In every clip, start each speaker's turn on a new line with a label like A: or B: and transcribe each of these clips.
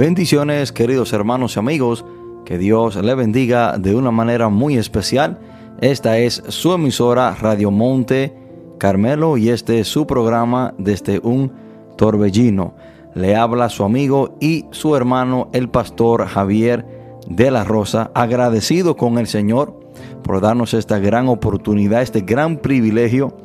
A: Bendiciones queridos hermanos y amigos, que Dios le bendiga de una manera muy especial. Esta es su emisora Radio Monte Carmelo y este es su programa desde un torbellino. Le habla su amigo y su hermano el pastor Javier de la Rosa, agradecido con el Señor por darnos esta gran oportunidad, este gran privilegio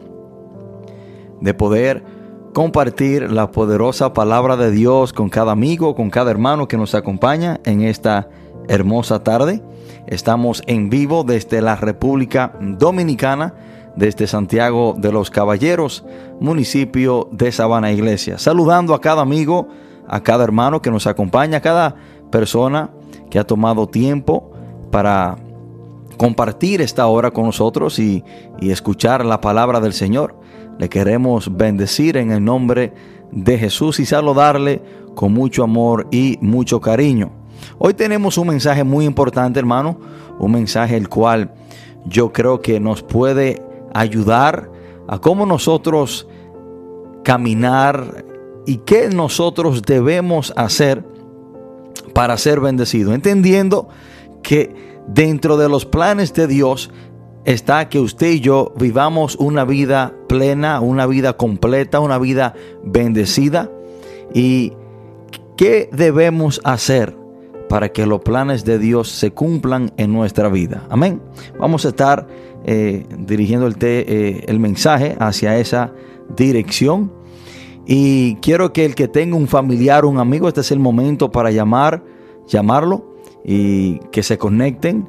A: de poder compartir la poderosa palabra de Dios con cada amigo, con cada hermano que nos acompaña en esta hermosa tarde. Estamos en vivo desde la República Dominicana, desde Santiago de los Caballeros, municipio de Sabana Iglesia. Saludando a cada amigo, a cada hermano que nos acompaña, a cada persona que ha tomado tiempo para compartir esta hora con nosotros y, y escuchar la palabra del Señor. Le queremos bendecir en el nombre de Jesús y saludarle con mucho amor y mucho cariño. Hoy tenemos un mensaje muy importante, hermano, un mensaje el cual yo creo que nos puede ayudar a cómo nosotros caminar y qué nosotros debemos hacer para ser bendecidos, entendiendo que dentro de los planes de Dios está que usted y yo vivamos una vida plena, una vida completa, una vida bendecida. ¿Y qué debemos hacer para que los planes de Dios se cumplan en nuestra vida? Amén. Vamos a estar eh, dirigiendo el, eh, el mensaje hacia esa dirección. Y quiero que el que tenga un familiar, un amigo, este es el momento para llamar, llamarlo y que se conecten.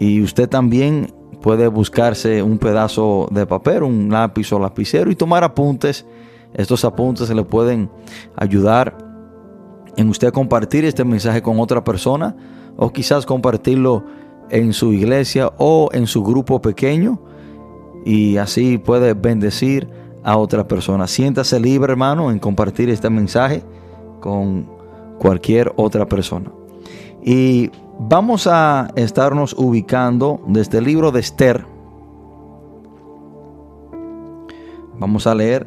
A: Y usted también puede buscarse un pedazo de papel, un lápiz o lapicero y tomar apuntes. Estos apuntes se le pueden ayudar en usted compartir este mensaje con otra persona o quizás compartirlo en su iglesia o en su grupo pequeño y así puede bendecir a otra persona. Siéntase libre, hermano, en compartir este mensaje con cualquier otra persona. Y Vamos a estarnos ubicando desde el libro de Esther. Vamos a leer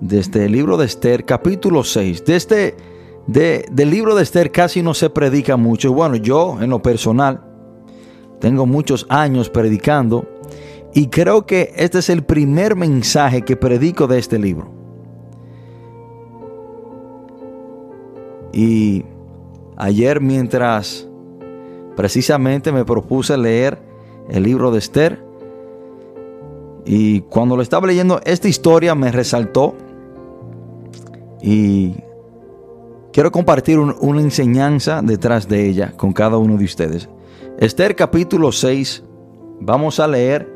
A: desde el libro de Esther, capítulo 6. Desde de, del libro de Esther casi no se predica mucho. Bueno, yo en lo personal tengo muchos años predicando y creo que este es el primer mensaje que predico de este libro. Y ayer mientras Precisamente me propuse leer el libro de Esther y cuando lo estaba leyendo esta historia me resaltó y quiero compartir una enseñanza detrás de ella con cada uno de ustedes. Esther capítulo 6, vamos a leer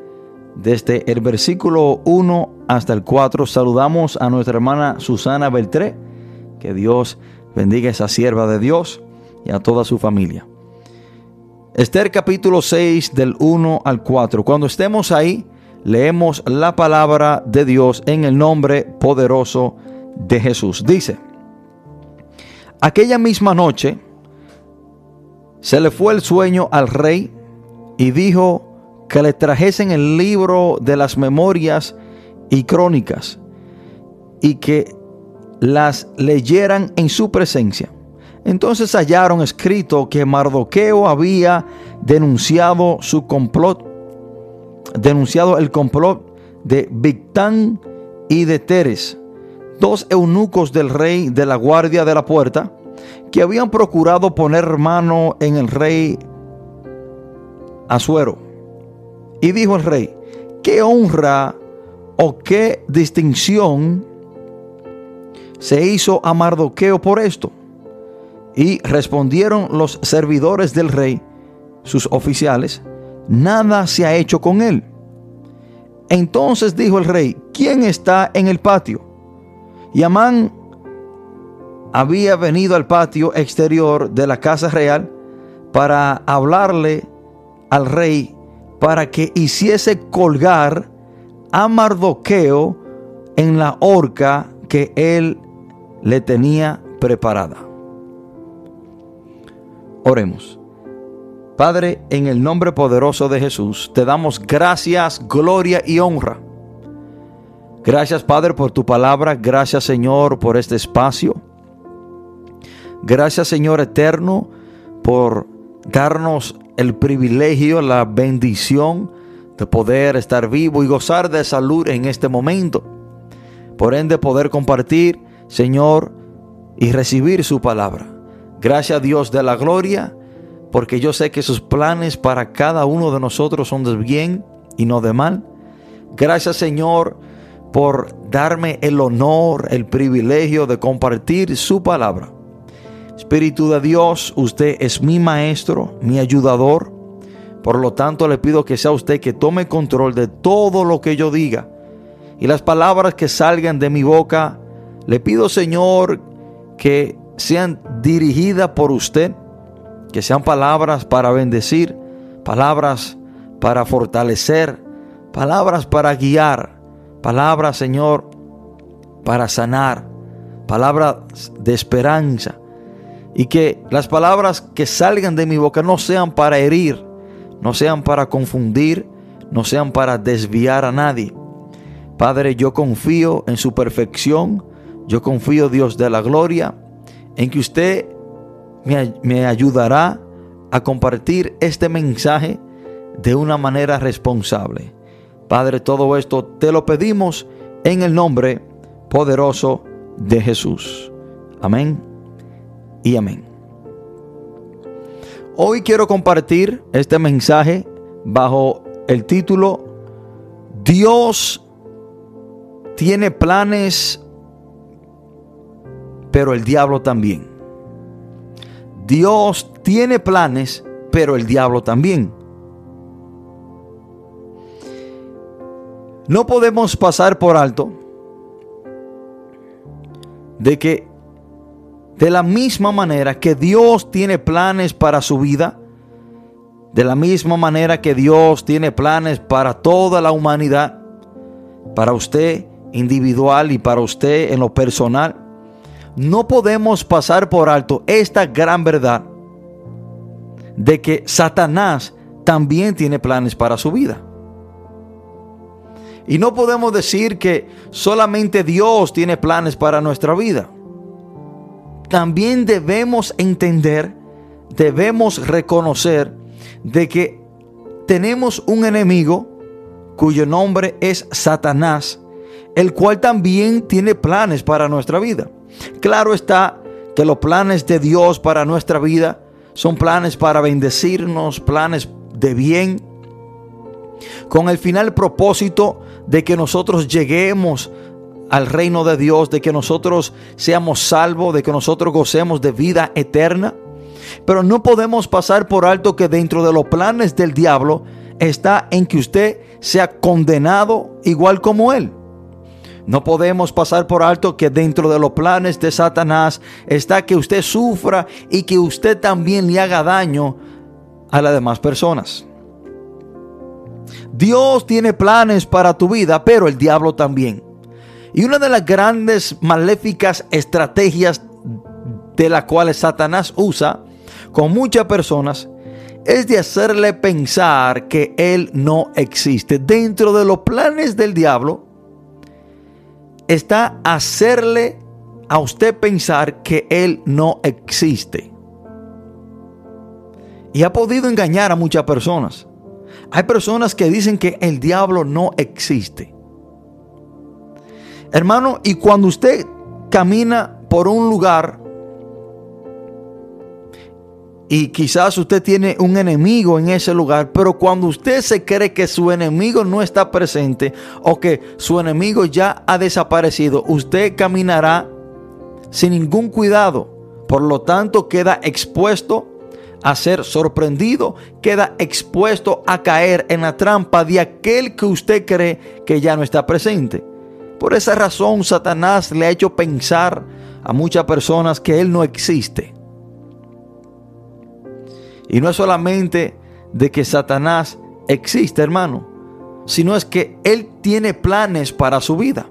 A: desde el versículo 1 hasta el 4. Saludamos a nuestra hermana Susana Beltré, que Dios bendiga a esa sierva de Dios y a toda su familia. Esther capítulo 6 del 1 al 4. Cuando estemos ahí, leemos la palabra de Dios en el nombre poderoso de Jesús. Dice, aquella misma noche se le fue el sueño al rey y dijo que le trajesen el libro de las memorias y crónicas y que las leyeran en su presencia. Entonces hallaron escrito que Mardoqueo había denunciado su complot, denunciado el complot de Victán y de Teres, dos eunucos del rey de la guardia de la puerta, que habían procurado poner mano en el rey Asuero. Y dijo el rey, ¿qué honra o qué distinción se hizo a Mardoqueo por esto? Y respondieron los servidores del rey, sus oficiales, nada se ha hecho con él. Entonces dijo el rey, ¿quién está en el patio? Y Amán había venido al patio exterior de la casa real para hablarle al rey para que hiciese colgar a Mardoqueo en la horca que él le tenía preparada. Oremos. Padre, en el nombre poderoso de Jesús, te damos gracias, gloria y honra. Gracias, Padre, por tu palabra. Gracias, Señor, por este espacio. Gracias Señor eterno por darnos el privilegio, la bendición de poder estar vivo y gozar de salud en este momento. Por ende poder compartir, Señor, y recibir su palabra. Gracias a Dios de la gloria, porque yo sé que sus planes para cada uno de nosotros son de bien y no de mal. Gracias Señor por darme el honor, el privilegio de compartir su palabra. Espíritu de Dios, usted es mi maestro, mi ayudador. Por lo tanto, le pido que sea usted que tome control de todo lo que yo diga. Y las palabras que salgan de mi boca, le pido, Señor, que sean dirigidas por usted, que sean palabras para bendecir, palabras para fortalecer, palabras para guiar, palabras, Señor, para sanar, palabras de esperanza. Y que las palabras que salgan de mi boca no sean para herir, no sean para confundir, no sean para desviar a nadie. Padre, yo confío en su perfección, yo confío, Dios de la gloria, en que usted me, ayudará a compartir este mensaje de una manera responsable. Padre, todo esto te lo pedimos en el nombre poderoso de Jesús. Amén y amén. Hoy quiero compartir este mensaje bajo el título Dios tiene planes pero el diablo también. Dios tiene planes, pero el diablo también. No podemos pasar por alto de que de la misma manera que Dios tiene planes para su vida, de la misma manera que Dios tiene planes para toda la humanidad, para usted individual y para usted en lo personal, no podemos pasar por alto esta gran verdad de que Satanás también tiene planes para su vida. Y no podemos decir que solamente Dios tiene planes para nuestra vida. También debemos entender, debemos reconocer de que tenemos un enemigo cuyo nombre es Satanás, el cual también tiene planes para nuestra vida. Claro está que los planes de Dios para nuestra vida son planes para bendecirnos, planes de bien, con el final propósito de que nosotros lleguemos al reino de Dios, de que nosotros seamos salvos, de que nosotros gocemos de vida eterna. Pero no podemos pasar por alto que dentro de los planes del diablo está en que usted sea condenado igual como él. No podemos pasar por alto que dentro de los planes de Satanás está que usted sufra y que usted también le haga daño a las demás personas. Dios tiene planes para tu vida, pero el diablo también. Y una de las grandes maléficas estrategias de las cuales Satanás usa con muchas personas es de hacerle pensar que Él no existe. Dentro de los planes del diablo está hacerle a usted pensar que Él no existe. Y ha podido engañar a muchas personas. Hay personas que dicen que el diablo no existe. Hermano, y cuando usted camina por un lugar y quizás usted tiene un enemigo en ese lugar, pero cuando usted se cree que su enemigo no está presente o que su enemigo ya ha desaparecido, usted caminará sin ningún cuidado. Por lo tanto, queda expuesto a ser sorprendido, queda expuesto a caer en la trampa de aquel que usted cree que ya no está presente. Por esa razón, Satanás le ha hecho pensar a muchas personas que Él no existe. Y no es solamente de que Satanás existe, hermano, sino es que Él tiene planes para su vida.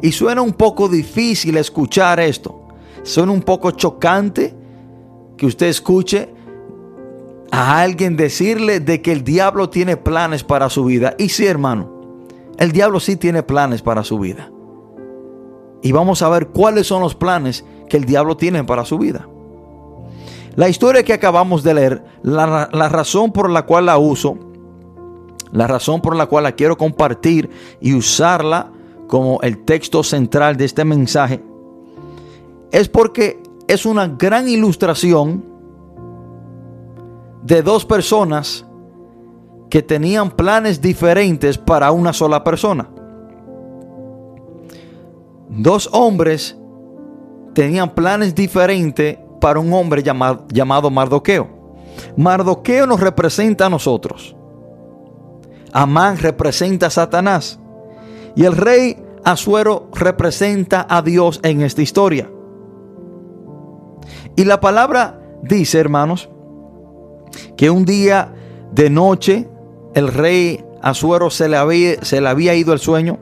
A: Y suena un poco difícil escuchar esto. Suena un poco chocante que usted escuche a alguien decirle de que el diablo tiene planes para su vida. Y sí, hermano, el diablo sí tiene planes para su vida. Y vamos a ver cuáles son los planes que el diablo tiene para su vida. La historia que acabamos de leer, la, razón por la cual la uso, la razón por la cual la quiero compartir y usarla como el texto central de este mensaje, es porque es una gran ilustración de dos personas que tenían planes diferentes para una sola persona. Dos hombres tenían planes diferentes para un hombre llamado, llamado Mardoqueo. Mardoqueo nos representa a nosotros. Amán representa a Satanás. Y el rey Asuero representa a Dios en esta historia. Y la palabra dice, hermanos, que un día de noche el rey Asuero se le había, se le había ido el sueño.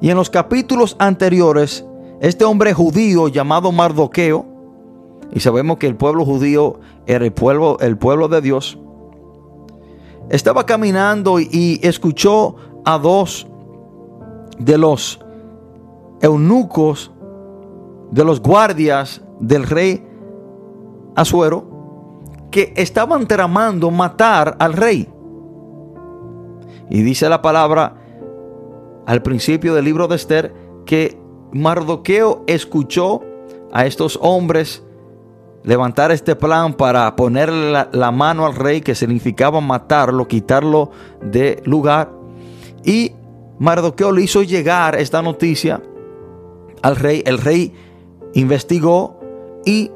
A: Y en los capítulos anteriores, este hombre judío llamado Mardoqueo, y sabemos que el pueblo judío era el pueblo, el pueblo de Dios, estaba caminando y escuchó a dos de los eunucos, de los guardias del rey Asuero, que estaban tramando matar al rey. Y dice la palabra al principio del libro de Esther que Mardoqueo escuchó a estos hombres levantar este plan para ponerle la, mano al rey, que significaba matarlo, quitarlo de lugar. Y Mardoqueo le hizo llegar esta noticia al rey. El rey investigó y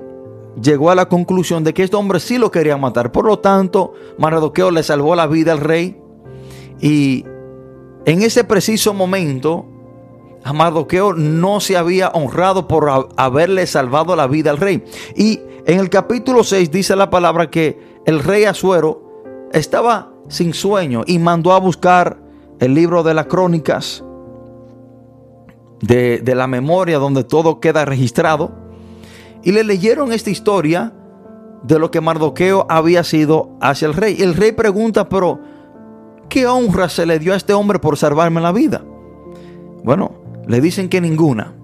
A: llegó a la conclusión de que este hombre sí lo quería matar. Por lo tanto, Mardoqueo le salvó la vida al rey. Y en ese preciso momento, Mardoqueo no se había honrado por haberle salvado la vida al rey. Y en el capítulo 6 dice la palabra que el rey Asuero estaba sin sueño y mandó a buscar el libro de las crónicas de, de la memoria donde todo queda registrado. Y le leyeron esta historia de lo que Mardoqueo había sido hacia el rey. El rey pregunta, pero ¿qué honra se le dio a este hombre por salvarme la vida? Bueno, le dicen que ninguna.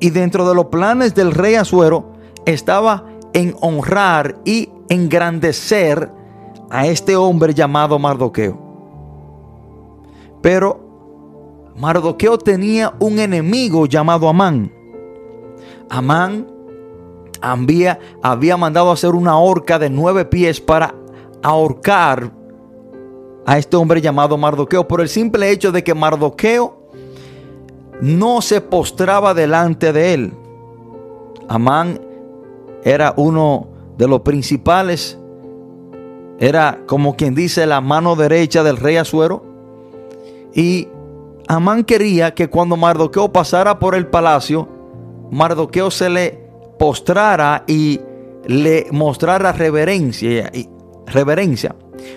A: Y dentro de los planes del rey Asuero estaba en honrar y engrandecer a este hombre llamado Mardoqueo. Pero Mardoqueo tenía un enemigo llamado Amán. Amán había, había mandado hacer una horca de nueve pies para ahorcar a este hombre llamado Mardoqueo por el simple hecho de que Mardoqueo no se postraba delante de él. Amán era uno de los principales, era como quien dice la mano derecha del rey Azuero. Y Amán quería que cuando Mardoqueo pasara por el palacio, Mardoqueo se le postrara y le mostrara reverencia. Y reverencia.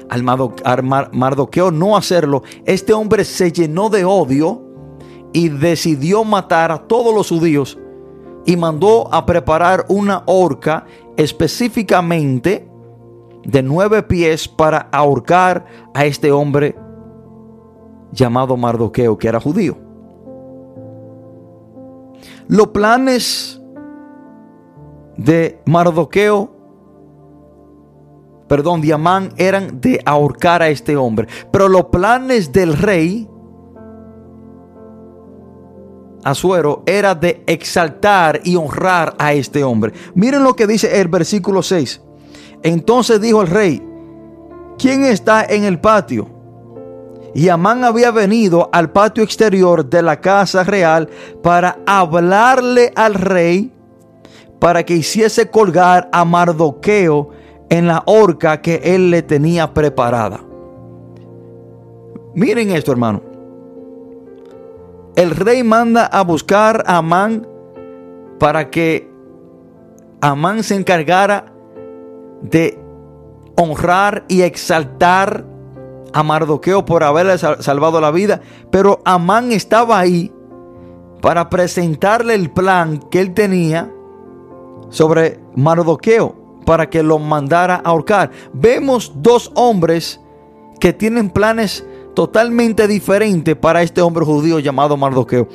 A: Al Mardoqueo no hacerlo, este hombre se llenó de odio y decidió matar a todos los judíos y mandó a preparar una horca específicamente de nueve pies para ahorcar a este hombre llamado Mardoqueo, que era judío. Los planes de Mardoqueo, perdón, de Amán eran de ahorcar a este hombre, pero los planes del rey Azuero era de exaltar y honrar a este hombre. Miren lo que dice el versículo 6. Entonces dijo el rey, ¿quién está en el patio? Y Amán había venido al patio exterior de la casa real para hablarle al rey para que hiciese colgar a Mardoqueo en la horca que él le tenía preparada. Miren esto, hermano el rey manda a buscar a Amán para que Amán se encargara de honrar y exaltar a Mardoqueo por haberle salvado la vida. Pero Amán estaba ahí para presentarle el plan que él tenía sobre Mardoqueo para que lo mandara a ahorcar. Vemos dos hombres que tienen planes totalmente diferente para este hombre judío llamado Mardoqueo.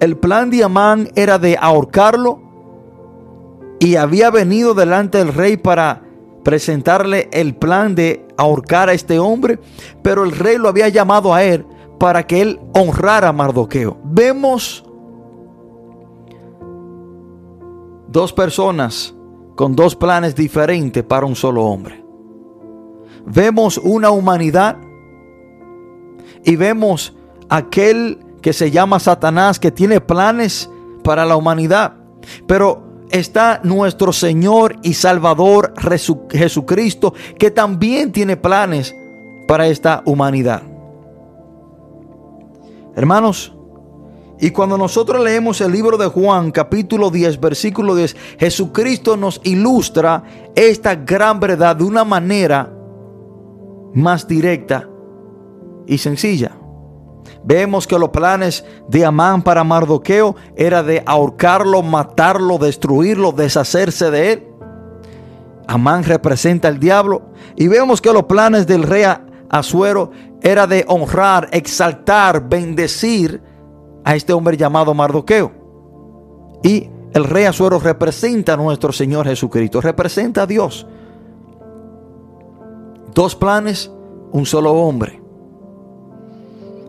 A: el plan de Amán era de ahorcarlo y había venido delante del rey para presentarle el plan de ahorcar a este hombre, pero el rey lo había llamado a él para que él honrara a Mardoqueo. Vemos dos personas con dos planes diferentes para un solo hombre. Vemos una humanidad y vemos aquel que se llama Satanás que tiene planes para la humanidad. Pero está nuestro Señor y Salvador Jesucristo que también tiene planes para esta humanidad. Hermanos, y cuando nosotros leemos el libro de Juan, capítulo 10, versículo 10, Jesucristo nos ilustra esta gran verdad de una manera más directa y sencilla. Vemos que los planes de Amán para Mardoqueo era de ahorcarlo, matarlo, destruirlo, deshacerse de él. Amán representa al diablo. Y vemos que los planes del rey Azuero era de honrar, exaltar, bendecir a este hombre llamado Mardoqueo. Y el rey Azuero representa a nuestro Señor Jesucristo, representa a Dios. Dos planes, un solo hombre.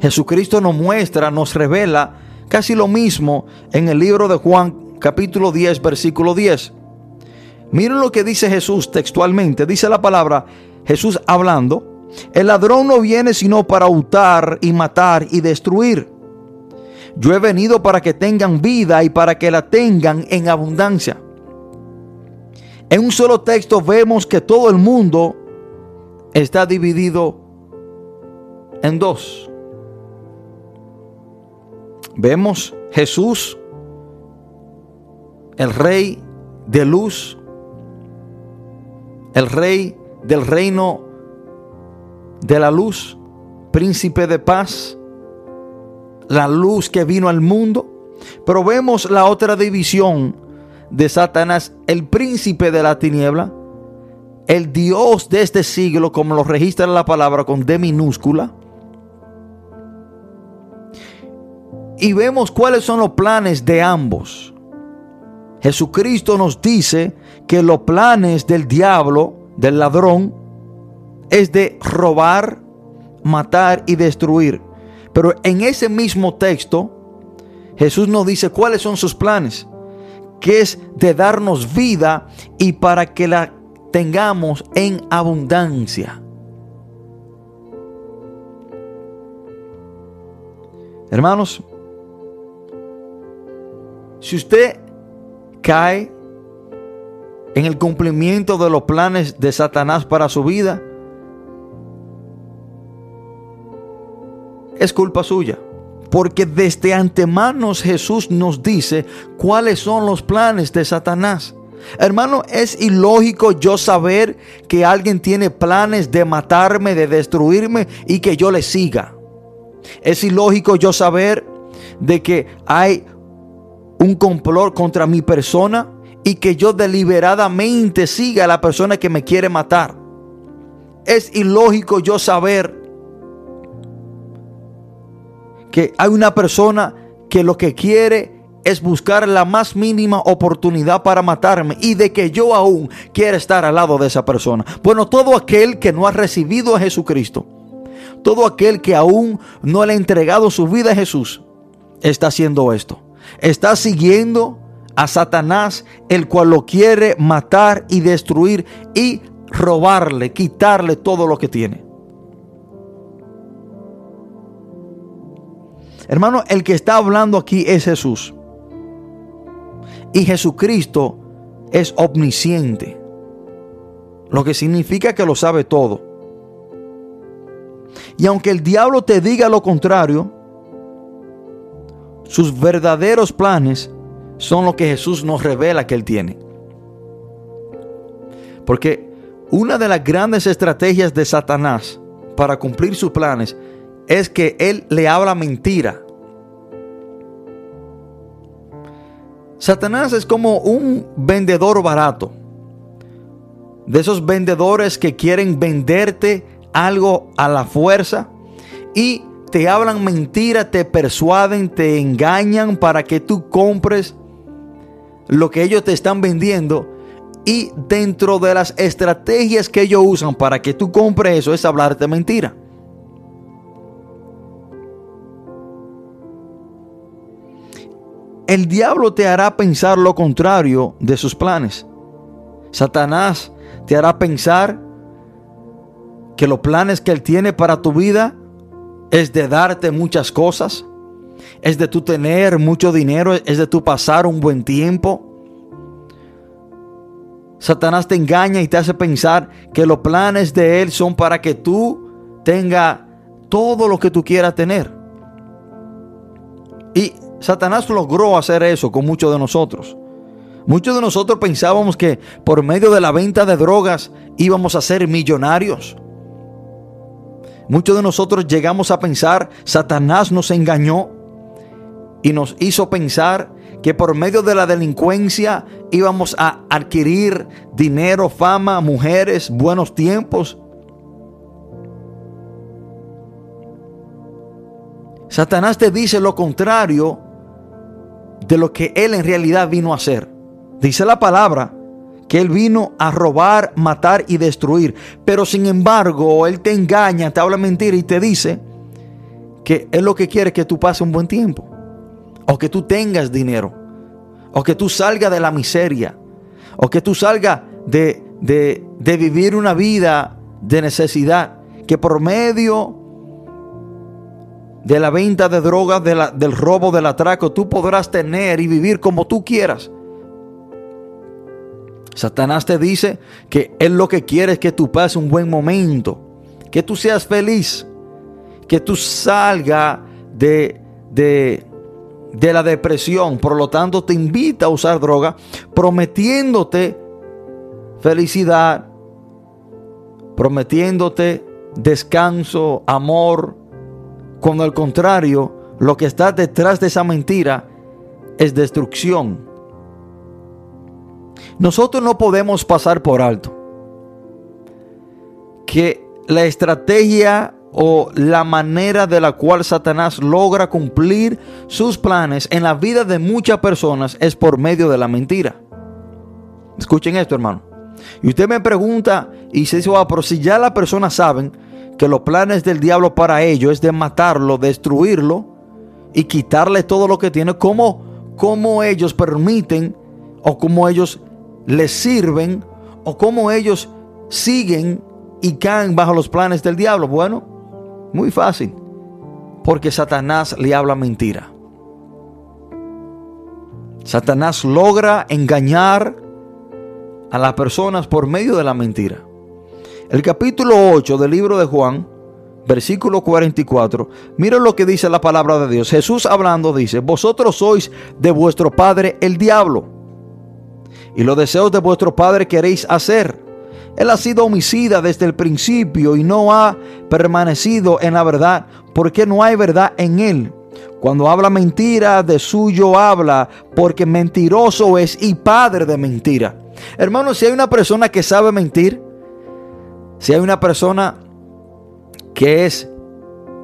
A: Jesucristo nos muestra, nos revela casi lo mismo en el libro de Juan capítulo 10 versículo 10. Miren lo que dice Jesús textualmente. Dice la palabra Jesús hablando. El ladrón no viene sino para hurtar y matar y destruir. Yo he venido para que tengan vida y para que la tengan en abundancia. En un solo texto vemos que todo el mundo está dividido en dos. Vemos Jesús, el rey de luz, el rey del reino de la luz, príncipe de paz, la luz que vino al mundo. Pero vemos la otra división de Satanás, el príncipe de la tiniebla, el Dios de este siglo, como lo registra la palabra con D minúscula, y vemos cuáles son los planes de ambos. Jesucristo nos dice que los planes del diablo, del ladrón, es de robar, matar y destruir. Pero en ese mismo texto, Jesús nos dice cuáles son sus planes, que es de darnos vida y para que la tengamos en abundancia. Hermanos, si usted cae en el cumplimiento de los planes de Satanás para su vida, es culpa suya. Porque desde antemano Jesús nos dice cuáles son los planes de Satanás. Hermano, es ilógico yo saber que alguien tiene planes de matarme, de destruirme y que yo le siga. Es ilógico yo saber de que hay un complot contra mi persona y que yo deliberadamente siga a la persona que me quiere matar. Es ilógico yo saber que hay una persona que lo que quiere es buscar la más mínima oportunidad para matarme y de que yo aún quiera estar al lado de esa persona. Bueno, todo aquel que no ha recibido a Jesucristo, todo aquel que aún no le ha entregado su vida a Jesús, está haciendo esto está siguiendo a Satanás, el cual lo quiere matar y destruir y robarle, quitarle todo lo que tiene. Hermano, el que está hablando aquí es Jesús. Y Jesucristo es omnisciente. Lo que significa que lo sabe todo. Y aunque el diablo te diga lo contrario, sus verdaderos planes son lo que Jesús nos revela que Él tiene. Porque una de las grandes estrategias de Satanás para cumplir sus planes es que Él le habla mentira. Satanás es como un vendedor barato. De esos vendedores que quieren venderte algo a la fuerza y te hablan mentiras, te persuaden, te engañan para que tú compres lo que ellos te están vendiendo. Y dentro de las estrategias que ellos usan para que tú compres eso es hablarte mentira. El diablo te hará pensar lo contrario de sus planes. Satanás te hará pensar que los planes que él tiene para tu vida es de darte muchas cosas, es de tu tener mucho dinero, es de tu pasar un buen tiempo. Satanás te engaña y te hace pensar que los planes de él son para que tú tengas todo lo que tú quieras tener. Y Satanás logró hacer eso con muchos de nosotros. Muchos de nosotros pensábamos que por medio de la venta de drogas íbamos a ser millonarios. Muchos de nosotros llegamos a pensar, Satanás nos engañó y nos hizo pensar que por medio de la delincuencia íbamos a adquirir dinero, fama, mujeres, buenos tiempos. Satanás te dice lo contrario de lo que él en realidad vino a hacer. Dice la palabra que él vino a robar, matar y destruir. Pero sin embargo, él te engaña, te habla mentira y te dice que él lo que quiere es que tú pases un buen tiempo. O que tú tengas dinero. O que tú salgas de la miseria. O que tú salgas de, de vivir una vida de necesidad. Que por medio de la venta de drogas, del robo, del atraco, tú podrás tener y vivir como tú quieras. Satanás te dice que él lo que quiere es que tú pases un buen momento, que tú seas feliz, que tú salgas de, de, de la depresión. Por lo tanto, te invita a usar droga, prometiéndote felicidad, prometiéndote descanso, amor, cuando al contrario, lo que está detrás de esa mentira es destrucción. Nosotros no podemos pasar por alto que la estrategia o la manera de la cual Satanás logra cumplir sus planes en la vida de muchas personas es por medio de la mentira. Escuchen esto, hermano. Y usted me pregunta y se dice, oh, pero si ya las personas saben que los planes del diablo para ellos es de matarlo, destruirlo y quitarle todo lo que tiene, ¿cómo, cómo ellos permiten o cómo ellos les sirven o cómo ellos siguen y caen bajo los planes del diablo? Bueno, muy fácil, porque Satanás le habla mentira. Satanás logra engañar a las personas por medio de la mentira. El capítulo 8 del libro de Juan, versículo 44, mira lo que dice la palabra de Dios. Jesús hablando dice, vosotros sois de vuestro padre el diablo, y los deseos de vuestro padre queréis hacer. Él ha sido homicida desde el principio y no ha permanecido en la verdad, porque no hay verdad en él. Cuando habla mentira, de suyo habla, porque mentiroso es y padre de mentira. Hermanos, si hay una persona que sabe mentir, si hay una persona que es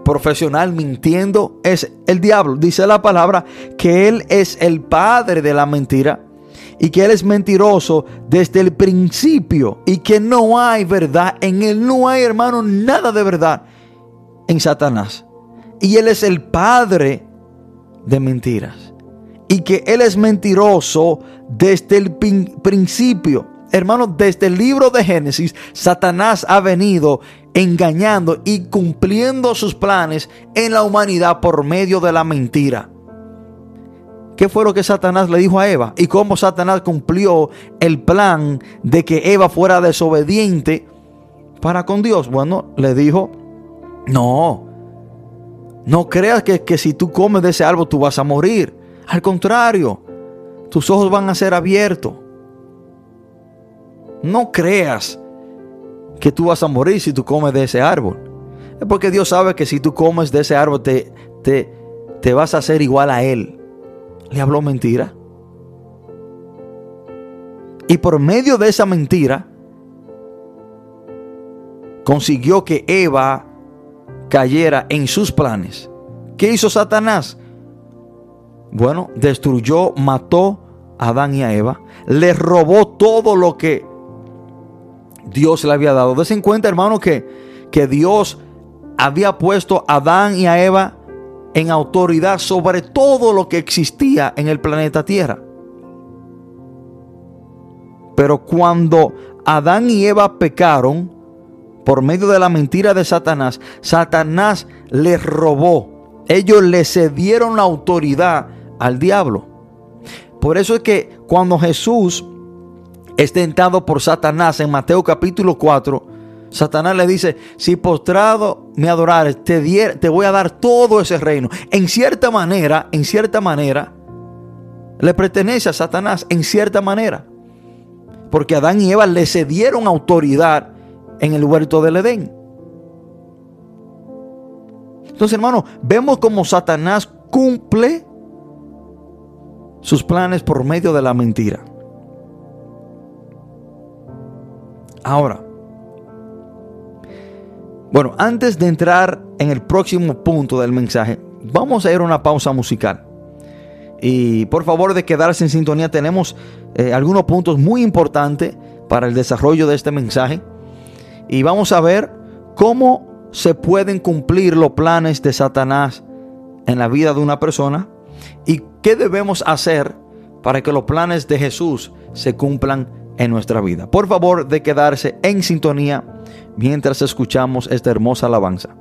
A: profesional mintiendo, es el diablo. Dice la palabra que él es el padre de la mentira y que él es mentiroso desde el principio y que no hay verdad en él. No hay, hermano, nada de verdad en Satanás. Y él es el padre de mentiras. Y que él es mentiroso desde el principio. Hermanos, desde el libro de Génesis, Satanás ha venido engañando y cumpliendo sus planes en la humanidad por medio de la mentira. ¿Qué fue lo que Satanás le dijo a Eva? ¿Y cómo Satanás cumplió el plan de que Eva fuera desobediente para con Dios? Bueno, le dijo, no, no creas que, que si tú comes de ese árbol tú vas a morir. Al contrario, tus ojos van a ser abiertos no creas que tú vas a morir si tú comes de ese árbol. Es porque Dios sabe que si tú comes de ese árbol te, te, te vas a hacer igual a Él. Le habló mentira. Y por medio de esa mentira, consiguió que Eva cayera en sus planes. ¿Qué hizo Satanás? Bueno, destruyó, mató a Adán y a Eva, le robó todo lo que Dios le había dado. Des en cuenta, hermano, que, que Dios había puesto a Adán y a Eva en autoridad sobre todo lo que existía en el planeta Tierra. Pero cuando Adán y Eva pecaron por medio de la mentira de Satanás, Satanás les robó. Ellos le cedieron la autoridad al diablo. Por eso es que cuando Jesús es tentado por Satanás en Mateo capítulo 4, Satanás le dice, si postrado me adorares, te, te voy a dar todo ese reino. En cierta manera, en cierta manera, le pertenece a Satanás, en cierta manera. Porque Adán y Eva le cedieron autoridad en el huerto del Edén. Entonces, hermano, vemos como Satanás cumple sus planes por medio de la mentira. Ahora, bueno, antes de entrar en el próximo punto del mensaje, vamos a ir a una pausa musical. Y por favor de quedarse en sintonía, tenemos eh, algunos puntos muy importantes para el desarrollo de este mensaje. Y vamos a ver cómo se pueden cumplir los planes de Satanás en la vida de una persona y qué debemos hacer para que los planes de Jesús se cumplan en nuestra vida. Por favor de quedarse en sintonía mientras escuchamos esta hermosa alabanza.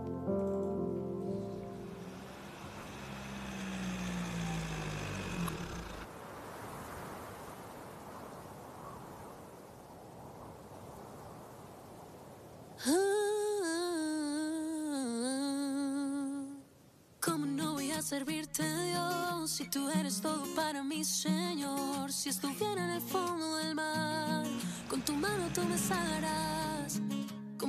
B: ¿Cómo no voy a servirte, Dios, si tú eres todo para mí, Señor? Si estuviera en el fondo del mar, con tu mano tú me salvarás.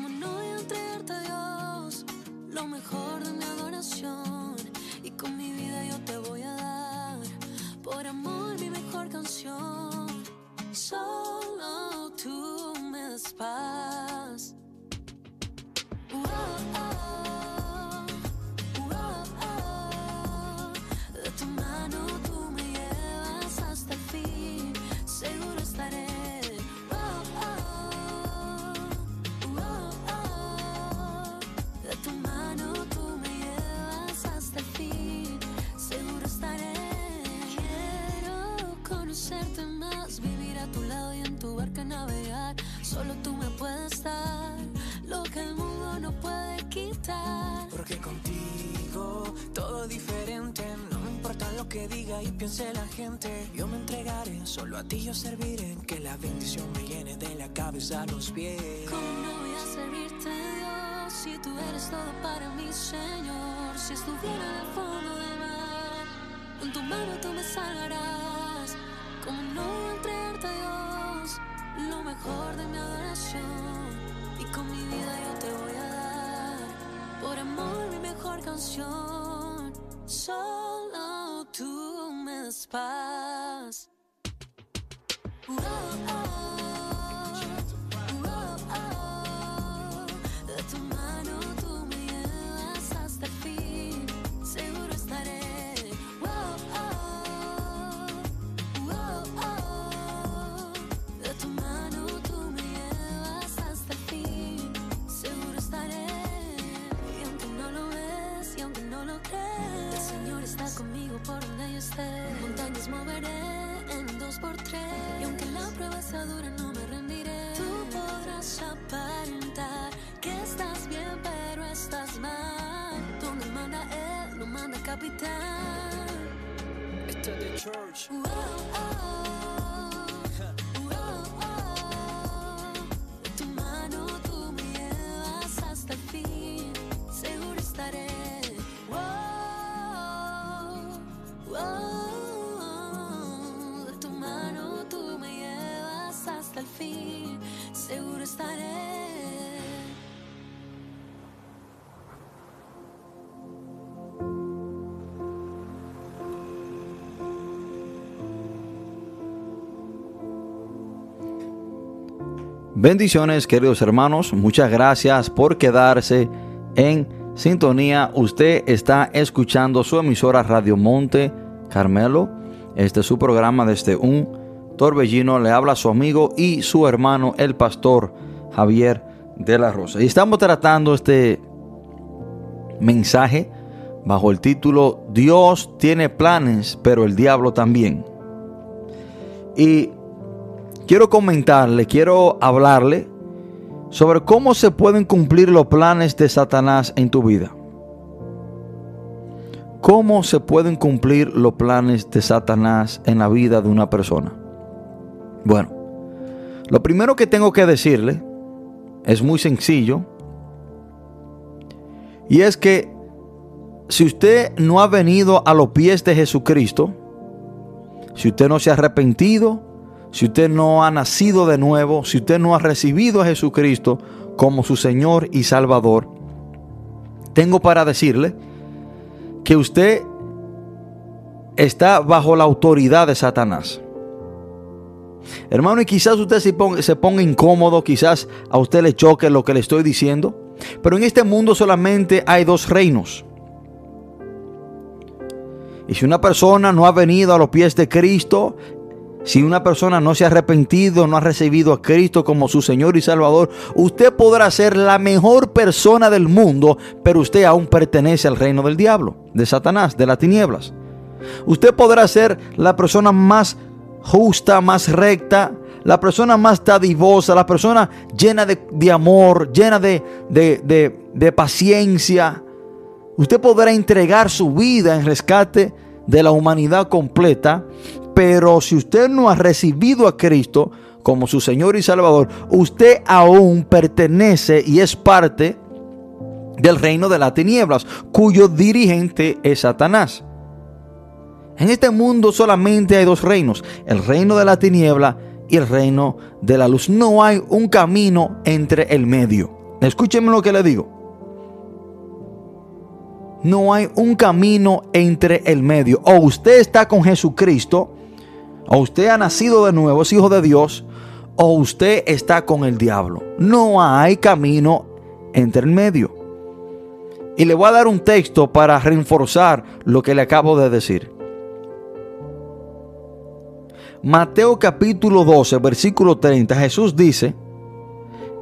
B: ¿Cómo no voy a entregarte, Dios, lo mejor de mi adoración? Y con mi vida yo te voy a dar, por amor, mi mejor canción. Solo tú me das paz. De tu mano tú me llevas hasta el fin, seguro estaré. Navegar. Solo tú me puedes dar lo que el mundo no puede quitar.
C: Porque contigo todo diferente. No me importa lo que diga y piense la gente. Yo me entregaré, solo a ti yo serviré. Que la bendición me llene de la cabeza a los pies.
B: ¿Cómo no voy a servirte, Dios, si tú eres todo para mí, Señor? Si estuviera en el fondo del mar, con tu mano tú me salvarás. ¿Cómo no entregarte, Dios, mejor de mi adoración? Y con mi vida yo te voy a dar, por amor, mi mejor canción. Solo tú me das paz.
A: Bendiciones queridos hermanos, muchas gracias por quedarse en sintonía. Usted está escuchando su emisora Radio Monte Carmelo. Este es su programa desde un torbellino. Le habla su amigo y su hermano, el pastor Javier de la Rosa. Y estamos tratando este mensaje bajo el título Dios tiene planes, pero el diablo también. Y quiero comentarle, quiero hablarle sobre cómo se pueden cumplir los planes de Satanás en tu vida. ¿Cómo se pueden cumplir los planes de Satanás en la vida de una persona? Bueno, lo primero que tengo que decirle es muy sencillo. Y es que si usted no ha venido a los pies de Jesucristo, si usted no se ha arrepentido, si usted no ha nacido de nuevo, si usted no ha recibido a Jesucristo como su Señor y Salvador, tengo para decirle que usted está bajo la autoridad de Satanás. Hermano, y quizás usted se ponga, se ponga incómodo, quizás a usted le choque lo que le estoy diciendo, pero en este mundo solamente hay dos reinos. Y si una persona no ha venido a los pies de Cristo, si una persona no se ha arrepentido, no ha recibido a Cristo como su Señor y Salvador, usted podrá ser la mejor persona del mundo, pero usted aún pertenece al reino del diablo, de Satanás, de las tinieblas. Usted podrá ser la persona más justa, más recta, la persona más dadivosa, la persona llena de, amor, llena de, de paciencia. Usted podrá entregar su vida en rescate de la humanidad completa, pero si usted no ha recibido a Cristo como su Señor y Salvador, usted aún pertenece y es parte del reino de las tinieblas, cuyo dirigente es Satanás. En este mundo solamente hay dos reinos, el reino de la tiniebla y el reino de la luz. No hay un camino entre el medio. Escúcheme lo que le digo. No hay un camino entre el medio. O usted está con Jesucristo o usted ha nacido de nuevo, es hijo de Dios, o usted está con el diablo. No hay camino entre el medio. Y le voy a dar un texto para reforzar lo que le acabo de decir. Mateo capítulo 12, versículo 30, Jesús dice,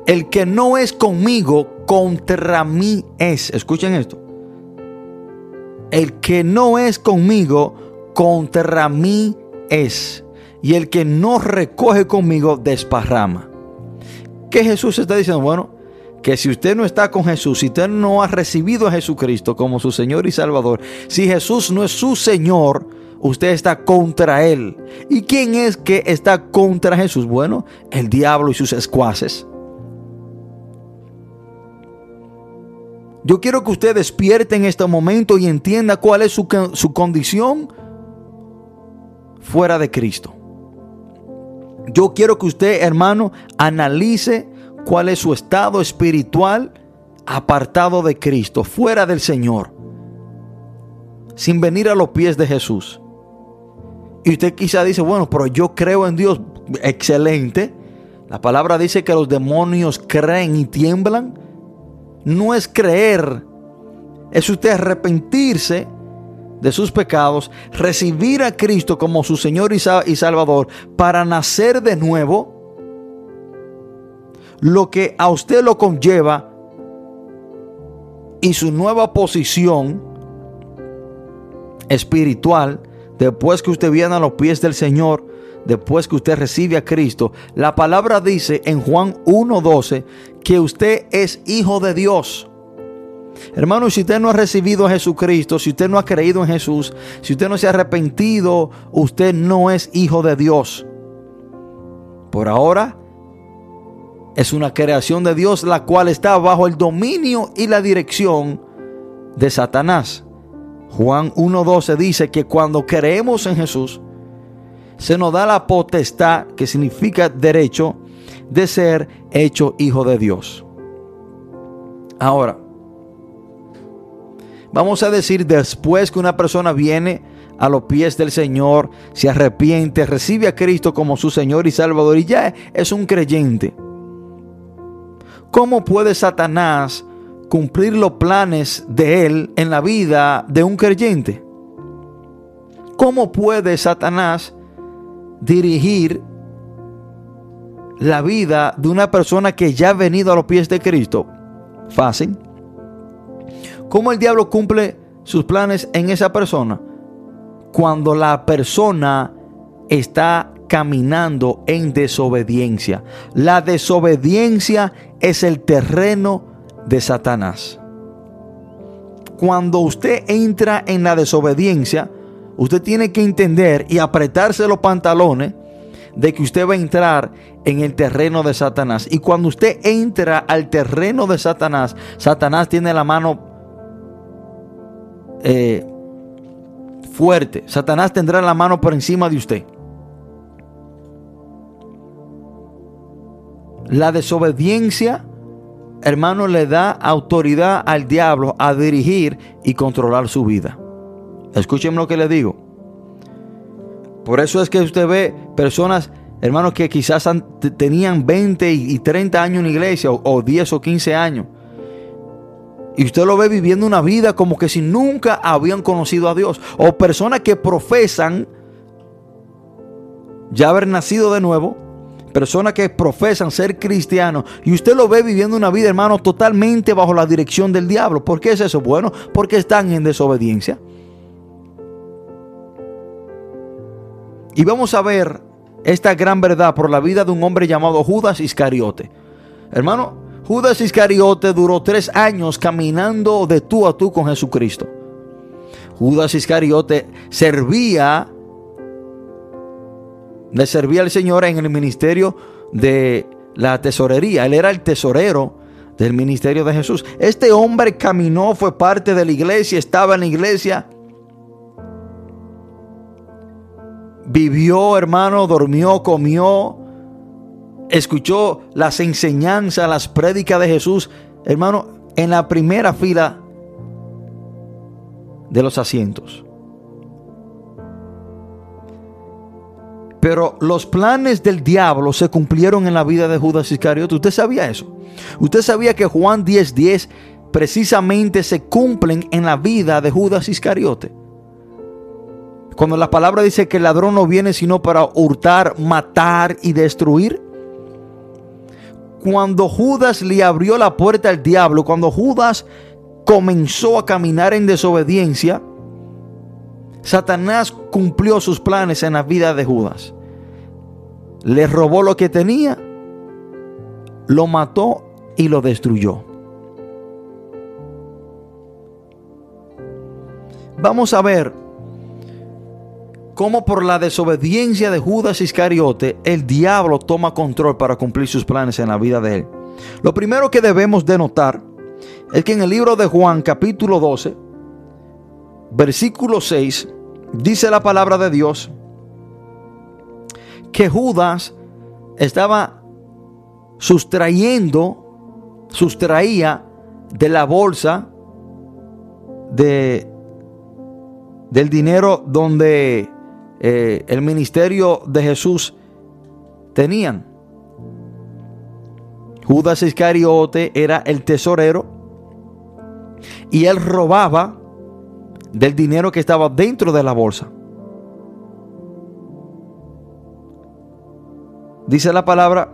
A: el que no es conmigo, contra mí es. Escuchen esto. El que no es conmigo, contra mí es, y el que no recoge conmigo desparrama. ¿Qué Jesús está diciendo? Bueno, que si usted no está con Jesús, si usted no ha recibido a Jesucristo como su Señor y Salvador, si Jesús no es su Señor, usted está contra Él. ¿Y quién es que está contra Jesús? Bueno, el diablo y sus escuaces. Yo quiero que usted despierte en este momento y entienda cuál es su, su condición fuera de Cristo. Yo quiero que usted, hermano, analice cuál es su estado espiritual apartado de Cristo, fuera del Señor, sin venir a los pies de Jesús. Y usted quizá dice, bueno, pero yo creo en Dios. Excelente. La palabra dice que los demonios creen y tiemblan. No es creer, es usted arrepentirse de sus pecados, recibir a Cristo como su Señor y Salvador para nacer de nuevo, lo que a usted lo conlleva y su nueva posición espiritual, después que usted viene a los pies del Señor, después que usted recibe a Cristo, la palabra dice en Juan 1.12 que usted es hijo de Dios. Hermano, si usted no ha recibido a Jesucristo, si usted no ha creído en Jesús, si usted no se ha arrepentido, usted no es hijo de Dios. Por ahora es una creación de Dios la cual está bajo el dominio y la dirección de Satanás. Juan 1.12 dice que cuando creemos en Jesús, se nos da la potestad, que significa derecho, de ser hecho hijo de Dios. Ahora, Vamos a decir, después que una persona viene a los pies del Señor, se arrepiente, recibe a Cristo como su Señor y Salvador y ya es un creyente. ¿Cómo puede Satanás cumplir los planes de Él en la vida de un creyente. ¿Cómo puede Satanás dirigir la vida de una persona que ya ha venido a los pies de Cristo? Fácil. ¿Cómo el diablo cumple sus planes en esa persona? Cuando la persona está caminando en desobediencia. La desobediencia es el terreno de Satanás. Cuando usted entra en la desobediencia, usted tiene que entender y apretarse los pantalones de que usted va a entrar en el terreno de Satanás. Y cuando usted entra al terreno de Satanás, Satanás tiene la mano eh, fuerte. Satanás tendrá la mano por encima de usted. La desobediencia, hermano, le da autoridad al diablo a dirigir y controlar su vida. Escúchenme lo que le digo. Por eso es que usted ve personas, hermanos, que quizás tenían 20 y 30 años en la iglesia, o, o 10 o 15 años. Y usted lo ve viviendo una vida como que si nunca habían conocido a Dios. O personas que profesan ya haber nacido de nuevo, personas que profesan ser cristianos y usted lo ve viviendo una vida, hermano, totalmente bajo la dirección del diablo. ¿Por qué es eso? Bueno, porque están en desobediencia. Y vamos a ver esta gran verdad por la vida de un hombre llamado Judas Iscariote. Hermano, Judas Iscariote duró tres años caminando de tú a tú con Jesucristo. Judas Iscariote servía le servía al Señor en el ministerio de la tesorería. Él era el tesorero del ministerio de Jesús. Este hombre caminó, fue parte de la iglesia, estaba en la iglesia. Vivió, hermano, durmió, comió, escuchó las enseñanzas, las prédicas de Jesús, hermano, en la primera fila de los asientos. Pero los planes del diablo se cumplieron en la vida de Judas Iscariote. ¿Usted sabía eso? ¿Usted sabía que Juan 10:10 10 precisamente se cumplen en la vida de Judas Iscariote? Cuando la palabra dice que el ladrón no viene sino para hurtar, matar y destruir. Cuando Judas le abrió la puerta al diablo, cuando Judas comenzó a caminar en desobediencia, Satanás cumplió sus planes en la vida de Judas. Le robó lo que tenía, lo mató y lo destruyó. Vamos a ver cómo por la desobediencia de Judas Iscariote el diablo toma control para cumplir sus planes en la vida de él. Lo primero que debemos de notar es que en el libro de Juan capítulo 12, versículo 6, dice la palabra de Dios que Judas estaba sustrayendo, sustraía de la bolsa de, del dinero donde eh, el ministerio de Jesús tenían. Judas Iscariote era el tesorero y él robaba del dinero que estaba dentro de la bolsa. Dice la palabra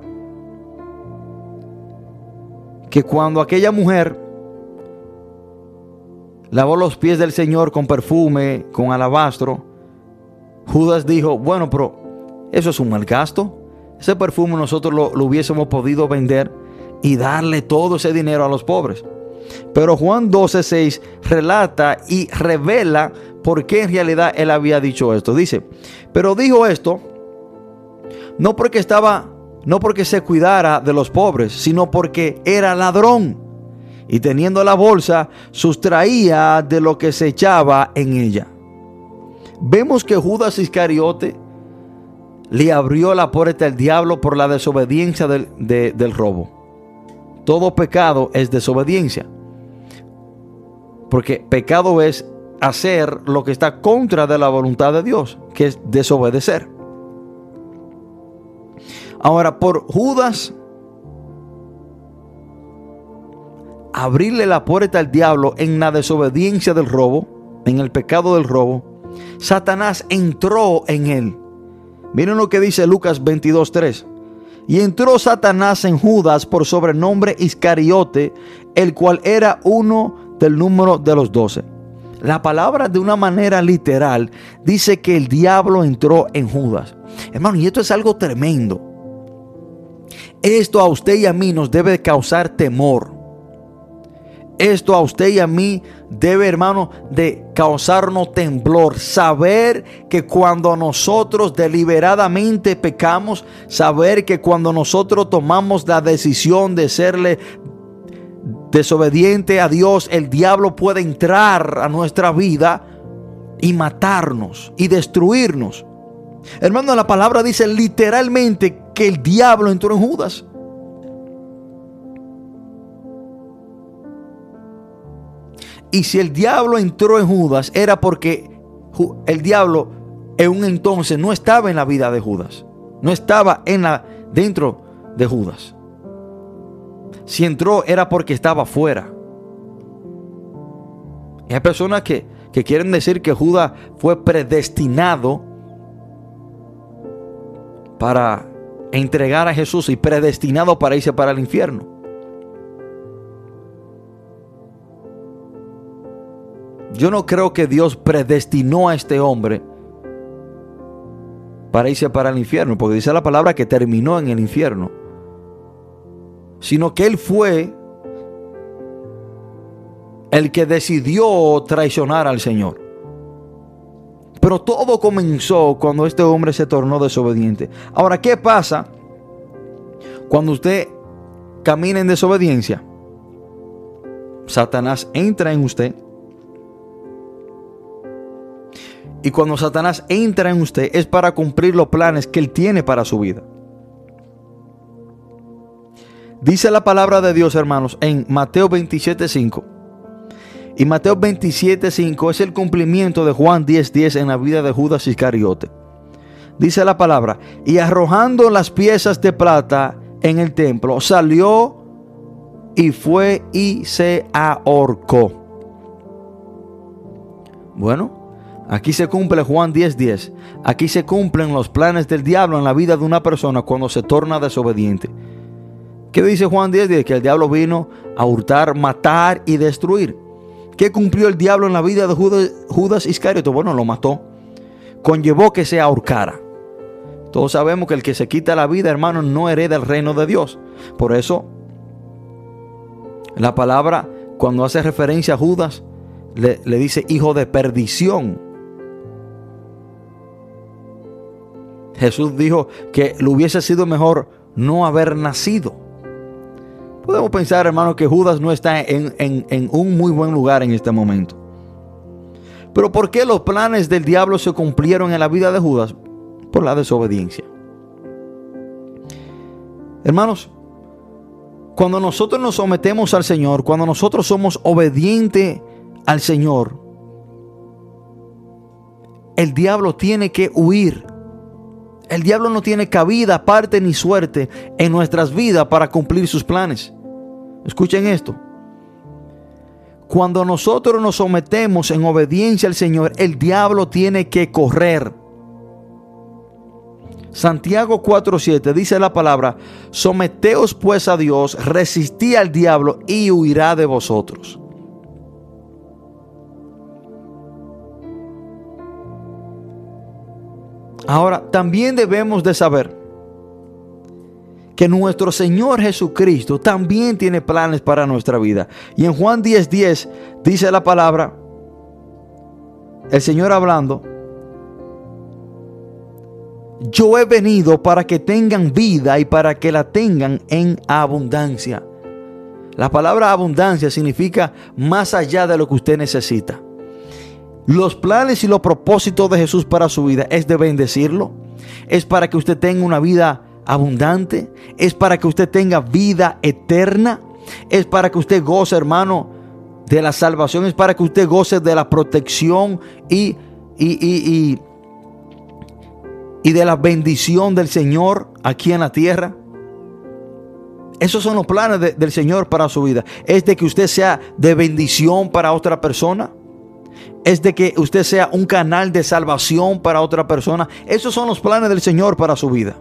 A: que cuando aquella mujer lavó los pies del Señor con perfume, con alabastro, Judas dijo, bueno, pero eso es un mal gasto. Ese perfume nosotros lo, lo hubiésemos podido vender y darle todo ese dinero a los pobres. Pero Juan 12:6 relata y revela por qué en realidad él había dicho esto. Dice, pero dijo esto no porque estaba, no porque se cuidara de los pobres, sino porque era ladrón. Y teniendo la bolsa, sustraía de lo que se echaba en ella. Vemos que Judas Iscariote le abrió la puerta al diablo por la desobediencia del, del robo. Todo pecado es desobediencia. Porque pecado es hacer lo que está contra de la voluntad de Dios, que es desobedecer. Ahora, por Judas abrirle la puerta al diablo en la desobediencia del robo, en el pecado del robo, Satanás entró en él. Miren lo que dice Lucas 22.3. Y entró Satanás en Judas por sobrenombre Iscariote, el cual era uno del número de los doce. La palabra de una manera literal dice que el diablo entró en Judas. Hermano, y esto es algo tremendo. Esto a usted y a mí nos debe causar temor. Esto a usted y a mí debe, hermano, de causarnos temblor. Saber que cuando nosotros deliberadamente pecamos, saber que cuando nosotros tomamos la decisión de serle desobediente a Dios, el diablo puede entrar a nuestra vida y matarnos y destruirnos. Hermano, la palabra dice literalmente que el diablo entró en Judas. Y si el diablo entró en Judas, era porque el diablo en un entonces no estaba en la vida de Judas. No estaba en la, dentro de Judas. Si entró era porque estaba fuera. Y hay personas que, que quieren decir que Judas fue predestinado para entregar a Jesús y predestinado para irse para el infierno. Yo no creo que Dios predestinó a este hombre para irse para el infierno, porque dice la palabra que terminó en el infierno, sino que él fue el que decidió traicionar al Señor. Pero todo comenzó cuando este hombre se tornó desobediente. Ahora, ¿qué pasa cuando usted camina en desobediencia? Satanás entra en usted Y cuando Satanás entra en usted es para cumplir los planes que él tiene para su vida. Dice la palabra de Dios, hermanos, en Mateo 27:5. Y Mateo 27:5 es el cumplimiento de Juan 10:10 en la vida de Judas Iscariote. Dice la palabra, y arrojando las piezas de plata en el templo, salió y fue y se ahorcó. Bueno, Aquí se cumple Juan 10:10. Aquí se cumplen los planes del diablo en la vida de una persona cuando se torna desobediente. ¿Qué dice Juan 10:10? Que el diablo vino a hurtar, matar y destruir. ¿Qué cumplió el diablo en la vida de Judas, Judas Iscariote? Bueno, lo mató. Conllevó que se ahorcara. Todos sabemos que el que se quita la vida, hermano, no hereda el reino de Dios. Por eso, la palabra, cuando hace referencia a Judas, le dice hijo de perdición. Jesús dijo que le hubiese sido mejor no haber nacido. Podemos pensar, hermano, que Judas no está en, un muy buen lugar en este momento. Pero ¿por qué los planes del diablo se cumplieron en la vida de Judas? Por la desobediencia. Hermanos, cuando nosotros nos sometemos al Señor, cuando nosotros somos obedientes al Señor, el diablo tiene que huir. El diablo no tiene cabida, parte ni suerte en nuestras vidas para cumplir sus planes. Escuchen esto. Cuando nosotros nos sometemos en obediencia al Señor, el diablo tiene que correr. Santiago 4:7 dice la palabra, someteos pues a Dios, resistí al diablo y huirá de vosotros. Ahora, también debemos de saber que nuestro Señor Jesucristo también tiene planes para nuestra vida. Y en Juan 10:10 10, dice la palabra, el Señor hablando, yo he venido para que tengan vida y para que la tengan en abundancia. La palabra abundancia significa más allá de lo que usted necesita. Los planes y los propósitos de Jesús para su vida es de bendecirlo, es para que usted tenga una vida abundante, es para que usted tenga vida eterna, es para que usted goce, hermano, de la salvación, es para que usted goce de la protección y, y, y de la bendición del Señor aquí en la tierra. Esos son los planes de- del Señor para su vida. Es de que usted sea de bendición para otra persona. Es de que usted sea un canal de salvación para otra persona. Esos son los planes del Señor para su vida.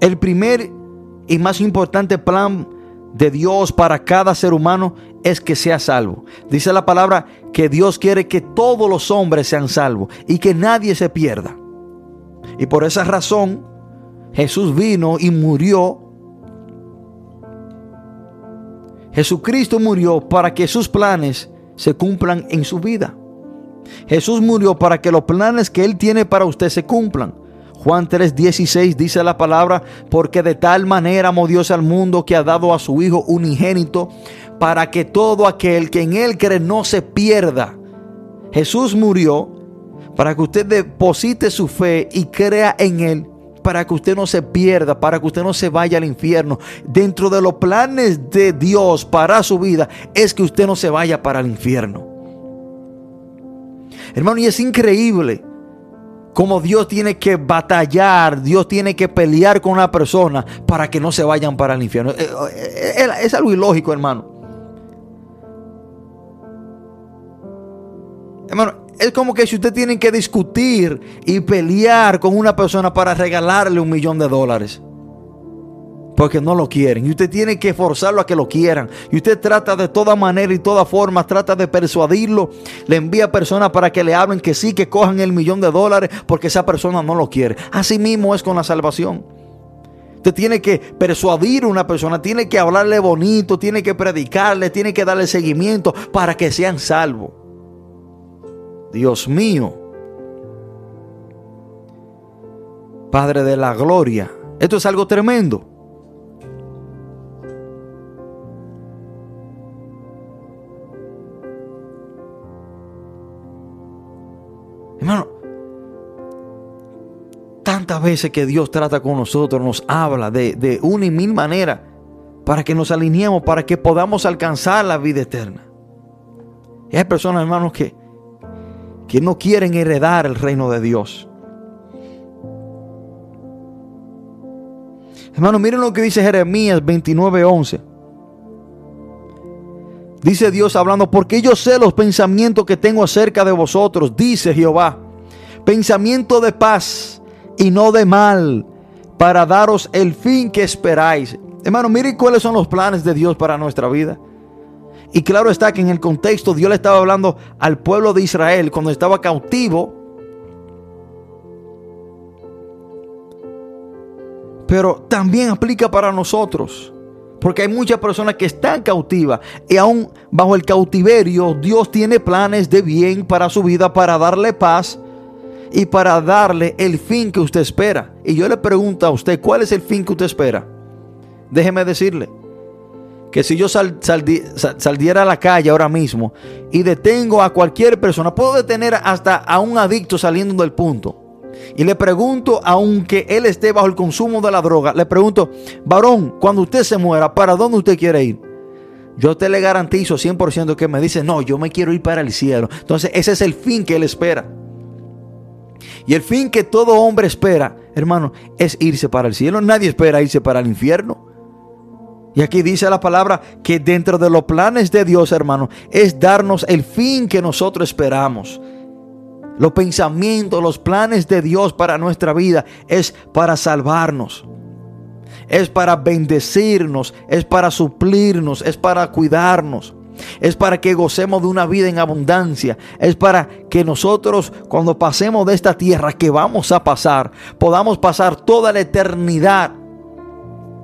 A: El primer y más importante plan de Dios para cada ser humano es que sea salvo. Dice la palabra que Dios quiere que todos los hombres sean salvos y que nadie se pierda. Y por esa razón Jesús vino y murió. Jesucristo murió para que sus planes se cumplan en su vida. Jesús murió para que los planes que Él tiene para usted se cumplan. Juan 3:16 dice la palabra, porque de tal manera amó Dios al mundo que ha dado a su Hijo unigénito, para que todo aquel que en Él cree no se pierda. Jesús murió para que usted deposite su fe y crea en Él, para que usted no se pierda, para que usted no se vaya al infierno. Dentro de los planes de Dios para su vida es que usted no se vaya para el infierno. Hermano, y es increíble cómo Dios tiene que batallar, Dios tiene que pelear con una persona para que no se vayan para el infierno. Eh, eh, eh, Es algo ilógico, hermano. Hermano, es como que si usted tiene que discutir y pelear con una persona para regalarle un millón de dólares. Porque no lo quieren. Y usted tiene que forzarlo a que lo quieran. Y usted trata de toda manera y toda forma, trata de persuadirlo. Le envía personas para que le hablen que sí, que cojan el millón de dólares porque esa persona no lo quiere. Así mismo es con la salvación. Usted tiene que persuadir a una persona, tiene que hablarle bonito, tiene que predicarle, tiene que darle seguimiento para que sean salvos. Dios mío. Padre de la gloria. Esto es algo tremendo. Hermano, tantas veces que Dios trata con nosotros, nos habla de, de una y mil maneras para que nos alineemos, para que podamos alcanzar la vida eterna. Y hay personas, hermanos, que, que no quieren heredar el reino de Dios. Hermano, miren lo que dice Jeremías 29:11. Dice Dios hablando, porque yo sé los pensamientos que tengo acerca de vosotros, dice Jehová. Pensamiento de paz y no de mal, para daros el fin que esperáis. Hermano, miren cuáles son los planes de Dios para nuestra vida. Y claro está que en el contexto Dios le estaba hablando al pueblo de Israel cuando estaba cautivo. Pero también aplica para nosotros. Porque hay muchas personas que están cautivas y aún bajo el cautiverio Dios tiene planes de bien para su vida, para darle paz y para darle el fin que usted espera. Y yo le pregunto a usted, ¿cuál es el fin que usted espera? Déjeme decirle que si yo sal, a la calle ahora mismo y detengo a cualquier persona, puedo detener hasta a un adicto saliendo del punto. Y le pregunto, aunque él esté bajo el consumo de la droga, le pregunto, varón, cuando usted se muera, ¿para dónde usted quiere ir? Yo te le garantizo 100% que me dice, no, yo me quiero ir para el cielo. Entonces ese es el fin que él espera. Y el fin que todo hombre espera, hermano, es irse para el cielo. Nadie espera irse para el infierno. Y aquí dice la palabra que dentro de los planes de Dios, hermano, es darnos el fin que nosotros esperamos. Los pensamientos, los planes de Dios para nuestra vida es para salvarnos. Es para bendecirnos, es para suplirnos, es para cuidarnos. Es para que gocemos de una vida en abundancia. Es para que nosotros cuando pasemos de esta tierra que vamos a pasar, podamos pasar toda la eternidad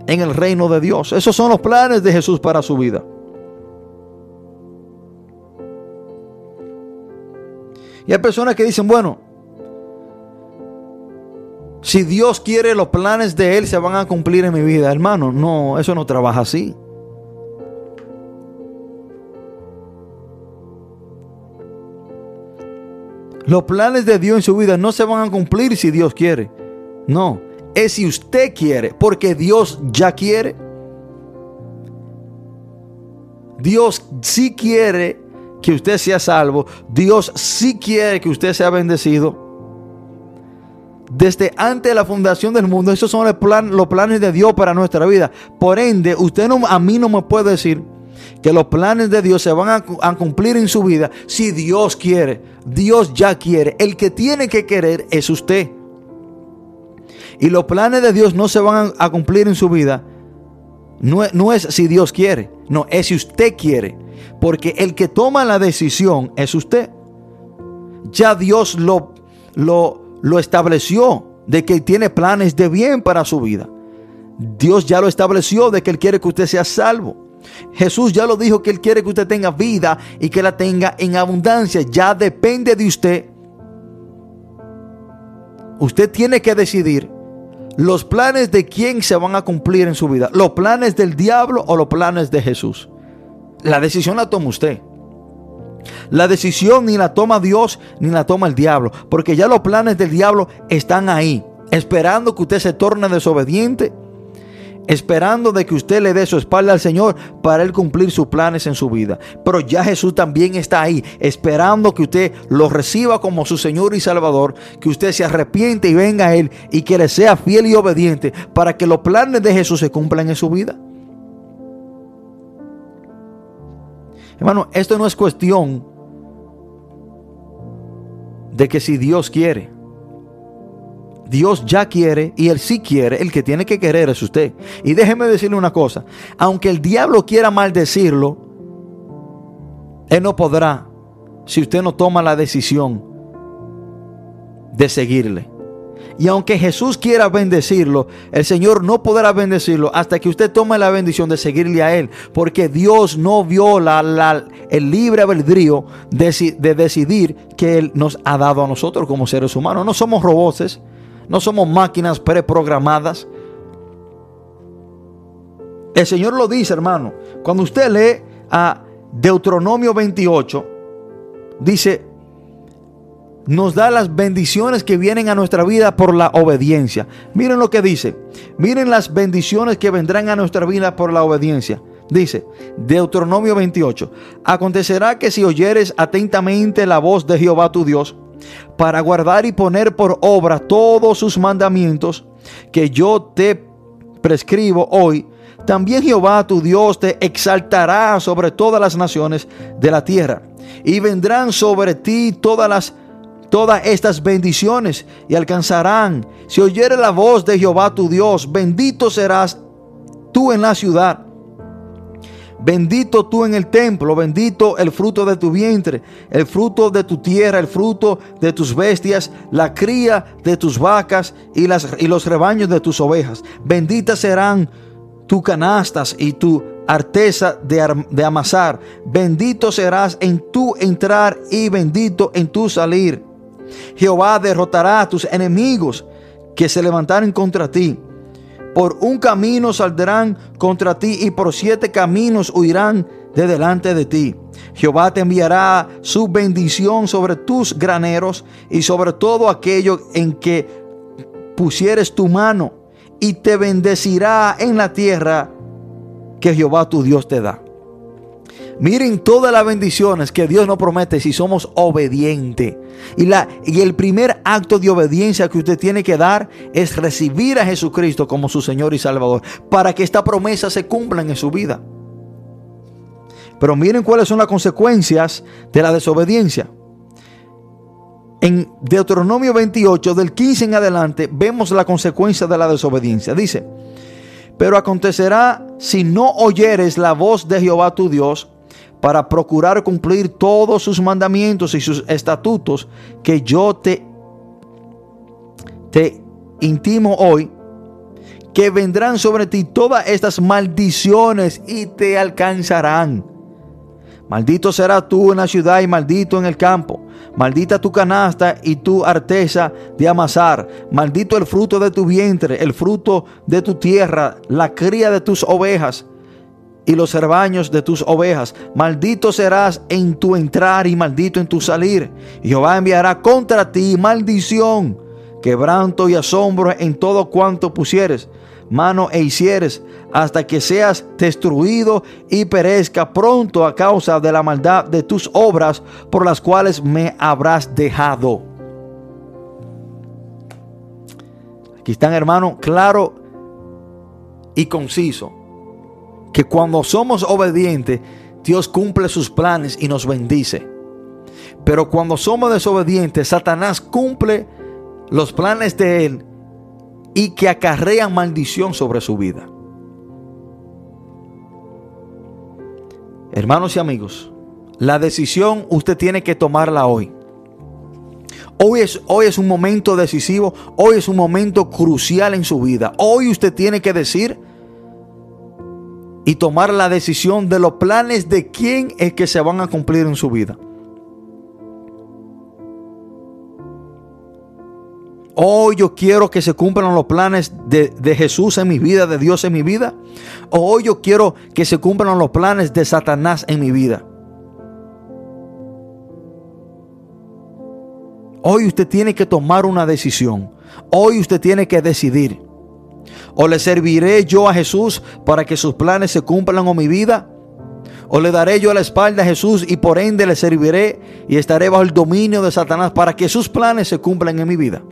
A: en el reino de Dios. Esos son los planes de Jesús para su vida. Y hay personas que dicen, bueno, si Dios quiere los planes de Él se van a cumplir en mi vida. Hermano, no, eso no trabaja así. Los planes de Dios en su vida no se van a cumplir si Dios quiere. No, es si usted quiere, porque Dios ya quiere. Dios sí quiere que usted sea salvo. Dios sí quiere que usted sea bendecido. desde antes de la fundación del mundo. Esos son los planes de Dios para nuestra vida. Por ende, usted no, a mí no me puede decir que los planes de Dios se van a, a, cumplir en su vida si Dios quiere. Dios ya quiere. El que tiene que querer es usted. Y los planes de Dios no se van a cumplir en su vida. No, es si Dios quiere. No, es si usted quiere. Porque el que toma la decisión es usted. Ya Dios lo, lo, lo estableció de que tiene planes de bien para su vida. Dios ya lo estableció de que Él quiere que usted sea salvo. Jesús ya lo dijo que Él quiere que usted tenga vida y que la tenga en abundancia. Ya depende de usted. Usted tiene que decidir los planes de quién se van a cumplir en su vida. Los planes del diablo o los planes de Jesús. La decisión la toma usted. La decisión ni la toma Dios ni la toma el diablo. Porque ya los planes del diablo están ahí. Esperando que usted se torne desobediente esperando de que usted le dé su espalda al Señor para Él cumplir sus planes en su vida. Pero ya Jesús también está ahí, esperando que usted lo reciba como su Señor y Salvador, que usted se arrepiente y venga a Él y que le sea fiel y obediente para que los planes de Jesús se cumplan en su vida. Hermano, esto no es cuestión de que si Dios quiere. Dios ya quiere y Él sí quiere. El que tiene que querer es usted. Y déjeme decirle una cosa. Aunque el diablo quiera maldecirlo, Él no podrá si usted no toma la decisión de seguirle. Y aunque Jesús quiera bendecirlo, el Señor no podrá bendecirlo hasta que usted tome la bendición de seguirle a Él. Porque Dios no viola el libre albedrío de, de, decidir que Él nos ha dado a nosotros como seres humanos. No somos robots. No somos máquinas preprogramadas. El Señor lo dice, hermano. Cuando usted lee a Deuteronomio 28, dice, nos da las bendiciones que vienen a nuestra vida por la obediencia. Miren lo que dice. Miren las bendiciones que vendrán a nuestra vida por la obediencia. Dice Deuteronomio 28, acontecerá que si oyeres atentamente la voz de Jehová tu Dios, para guardar y poner por obra todos sus mandamientos que yo te prescribo hoy, también Jehová tu Dios te exaltará sobre todas las naciones de la tierra. Y vendrán sobre ti todas las todas estas bendiciones y alcanzarán. Si oyere la voz de Jehová tu Dios, bendito serás tú en la ciudad Bendito tú en el templo, bendito el fruto de tu vientre, el fruto de tu tierra, el fruto de tus bestias, la cría de tus vacas y, las, y los rebaños de tus ovejas. Benditas serán tus canastas y tu arteza de, de amasar. Bendito serás en tu entrar y bendito en tu salir. Jehová derrotará a tus enemigos que se levantaren contra ti por un camino saldrán contra ti y por siete caminos huirán de delante de ti. Jehová te enviará su bendición sobre tus graneros y sobre todo aquello en que pusieres tu mano y te bendecirá en la tierra que Jehová tu Dios te da. Miren todas las bendiciones que Dios nos promete si somos obedientes. Y, la, y el primer acto de obediencia que usted tiene que dar es recibir a Jesucristo como su Señor y Salvador para que esta promesa se cumpla en su vida. Pero miren cuáles son las consecuencias de la desobediencia. En Deuteronomio 28, del 15 en adelante, vemos la consecuencia de la desobediencia. Dice, pero acontecerá si no oyeres la voz de Jehová tu Dios, para procurar cumplir todos sus mandamientos y sus estatutos que yo te, te intimo hoy, que vendrán sobre ti todas estas maldiciones y te alcanzarán. Maldito será tú en la ciudad y maldito en el campo. Maldita tu canasta y tu arteza de amasar. Maldito el fruto de tu vientre, el fruto de tu tierra, la cría de tus ovejas y los rebaños de tus ovejas. Maldito serás en tu entrar y maldito en tu salir. Jehová enviará contra ti maldición, quebranto y asombro en todo cuanto pusieres mano e hicieres, hasta que seas destruido y perezca pronto a causa de la maldad de tus obras por las cuales me habrás dejado. Aquí están, hermano, claro y conciso. Que cuando somos obedientes, Dios cumple sus planes y nos bendice. Pero cuando somos desobedientes, Satanás cumple los planes de él y que acarrean maldición sobre su vida. Hermanos y amigos, la decisión usted tiene que tomarla hoy. Hoy es, hoy es un momento decisivo, hoy es un momento crucial en su vida. Hoy usted tiene que decir y tomar la decisión de los planes de quién es que se van a cumplir en su vida. Hoy yo quiero que se cumplan los planes de, de, Jesús en mi vida, de Dios en mi vida. Hoy yo quiero que se cumplan los planes de Satanás en mi vida. Hoy usted tiene que tomar una decisión. Hoy usted tiene que decidir. O le serviré yo a Jesús para que sus planes se cumplan en mi vida. O le daré yo la espalda a Jesús y por ende le serviré y estaré bajo el dominio de Satanás para que sus planes se cumplan en mi vida.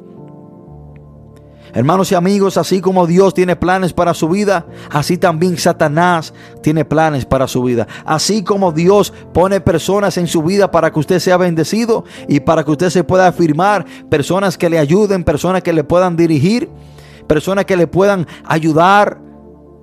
A: Hermanos y amigos, así como Dios tiene planes para su vida, así también Satanás tiene planes para su vida. Así como Dios pone personas en su vida para que usted sea bendecido y para que usted se pueda afirmar, personas que le ayuden, personas que le puedan dirigir, personas que le puedan ayudar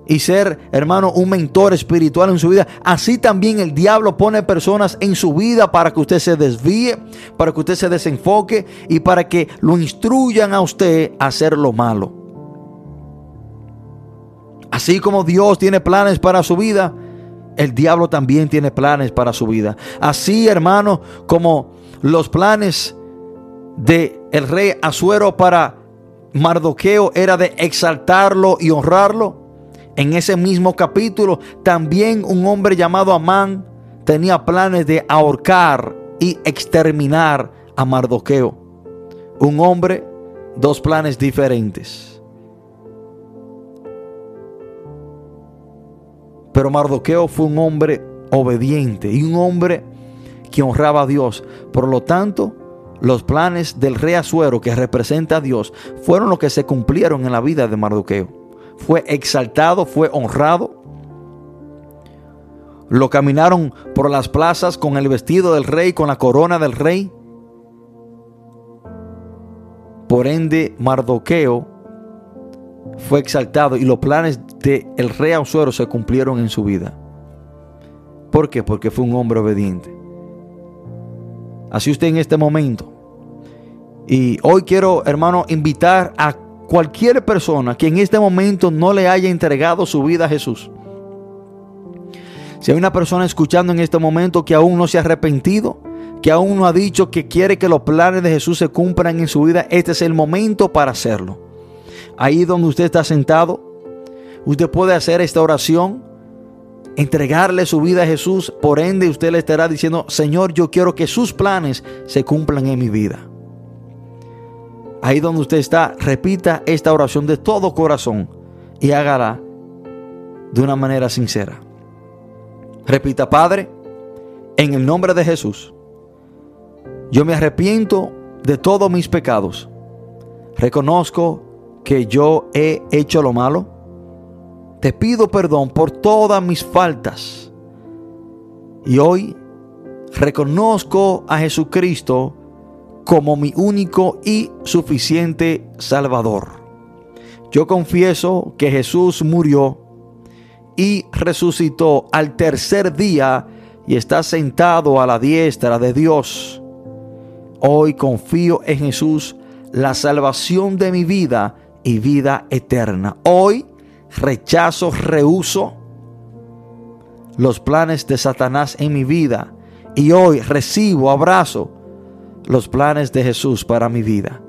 A: y ser, hermano, un mentor espiritual en su vida. Así también el diablo pone personas en su vida para que usted se desvíe, para que usted se desenfoque y para que lo instruyan a usted a hacer lo malo. Así como Dios tiene planes para su vida, el diablo también tiene planes para su vida. Así, hermano, como los planes de el rey Asuero para Mardoqueo era de exaltarlo y honrarlo. En ese mismo capítulo, también un hombre llamado Amán tenía planes de ahorcar y exterminar a Mardoqueo. Un hombre, dos planes diferentes. Pero Mardoqueo fue un hombre obediente y un hombre que honraba a Dios. Por lo tanto, los planes del rey Azuero, que representa a Dios, fueron los que se cumplieron en la vida de Mardoqueo fue exaltado, fue honrado. Lo caminaron por las plazas con el vestido del rey, con la corona del rey. Por ende, Mardoqueo fue exaltado y los planes del el rey Asuero se cumplieron en su vida. ¿Por qué? Porque fue un hombre obediente. Así usted en este momento. Y hoy quiero, hermano, invitar a cualquier persona que en este momento no le haya entregado su vida a Jesús. Si hay una persona escuchando en este momento que aún no se ha arrepentido, que aún no ha dicho que quiere que los planes de Jesús se cumplan en su vida, este es el momento para hacerlo. Ahí donde usted está sentado, usted puede hacer esta oración, entregarle su vida a Jesús, por ende usted le estará diciendo, Señor, yo quiero que sus planes se cumplan en mi vida ahí donde usted está, repita esta oración de todo corazón y hágala de una manera sincera. Repita, Padre, en el nombre de Jesús, yo me arrepiento de todos mis pecados. Reconozco que yo he hecho lo malo. Te pido perdón por todas mis faltas. Y hoy reconozco a Jesucristo como mi único y suficiente Salvador. Yo confieso que Jesús murió y resucitó al tercer día y está sentado a la diestra de Dios. Hoy confío en Jesús, la salvación de mi vida y vida eterna. Hoy rechazo, rehuso los planes de Satanás en mi vida y hoy recibo, abrazo los planes de Jesús para mi vida.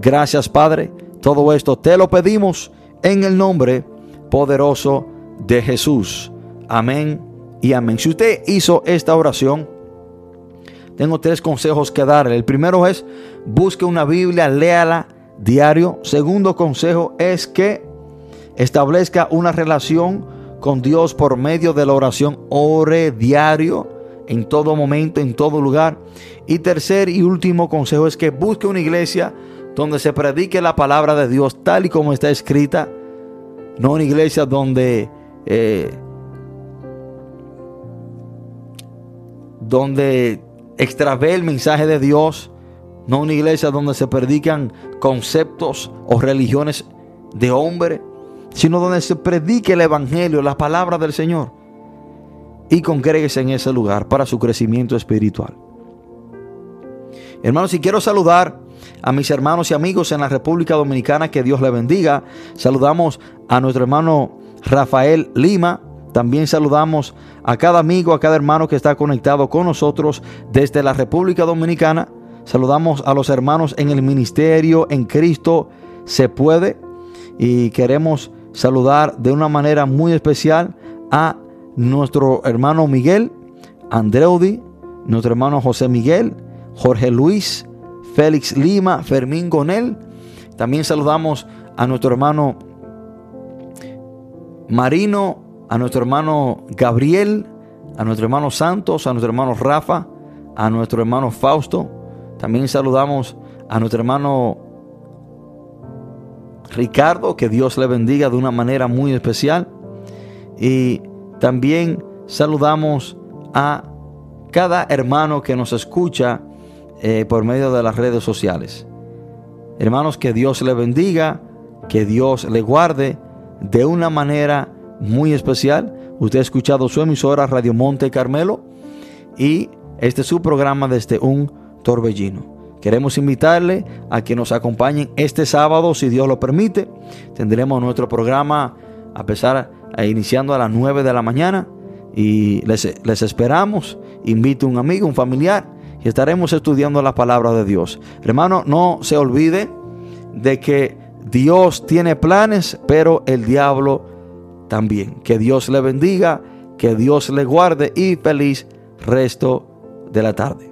A: Gracias Padre, todo esto te lo pedimos en el nombre poderoso de Jesús. Amén y amén. Si usted hizo esta oración, tengo tres consejos que darle. El primero es, busque una Biblia, léala diario. Segundo consejo es que establezca una relación con Dios por medio de la oración. Ore diario, en todo momento, en todo lugar. Y tercer y último consejo es que busque una iglesia donde se predique la palabra de Dios tal y como está escrita. No una iglesia donde, eh, donde el mensaje de Dios. No una iglesia donde se predican conceptos o religiones de hombre, sino donde se predique el evangelio, la palabra del Señor. Y congréguese en ese lugar para su crecimiento espiritual. Hermanos, si quiero saludar a mis hermanos y amigos en la República Dominicana, que Dios le bendiga. Saludamos a nuestro hermano Rafael Lima. También saludamos a cada amigo, a cada hermano que está conectado con nosotros desde la República Dominicana. Saludamos a los hermanos en el ministerio, en Cristo se puede. Y queremos saludar de una manera muy especial a nuestro hermano Miguel, Andreudi, nuestro hermano José Miguel, Jorge Luis, Félix Lima, Fermín Gonel. También saludamos a nuestro hermano Marino, a nuestro hermano Gabriel, a nuestro hermano Santos, a nuestro hermano Rafa, a nuestro hermano Fausto. También saludamos a nuestro hermano Ricardo, que Dios le bendiga de una manera muy especial. Y también saludamos a cada hermano que nos escucha eh, por medio de las redes sociales. Hermanos, que Dios le bendiga, que Dios le guarde de una manera muy especial. Usted ha escuchado su emisora Radio Monte Carmelo y este es su programa desde un torbellino. Queremos invitarle a que nos acompañen este sábado, si Dios lo permite. Tendremos nuestro programa a pesar a iniciando a las 9 de la mañana y les, les esperamos. Invite un amigo, un familiar y estaremos estudiando la palabra de Dios. Hermano, no se olvide de que Dios tiene planes, pero el diablo también. Que Dios le bendiga, que Dios le guarde y feliz resto de la tarde.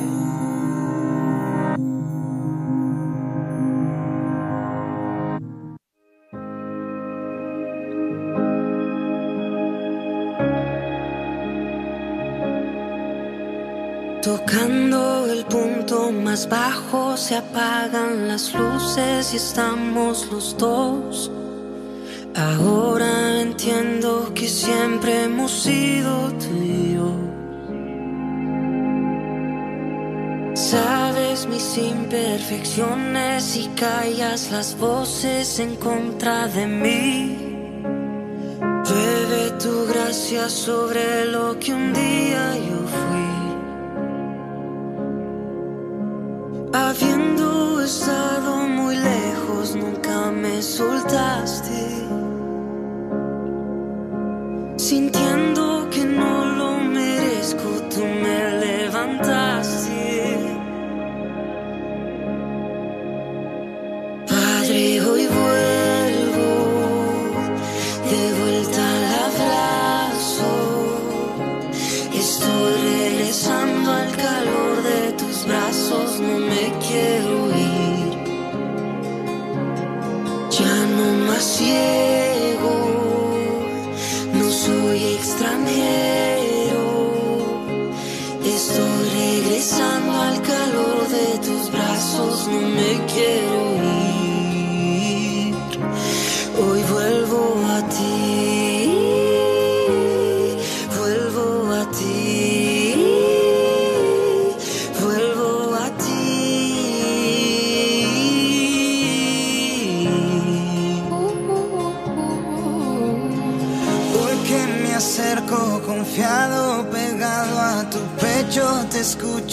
B: El punto más bajo se apagan las luces y estamos los dos. Ahora entiendo que siempre hemos sido tú. Sabes mis imperfecciones y callas las voces en contra de mí. Llueve tu gracia sobre lo que un día yo fui. Nunca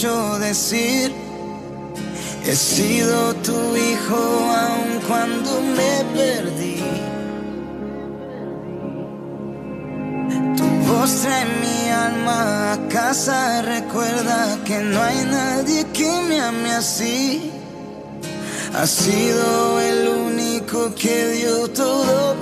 D: decir, he sido tu hijo aun cuando me perdí. Tu voz trae mi alma a casa, recuerda que no hay nadie que me ame así. Has sido el único que dio todo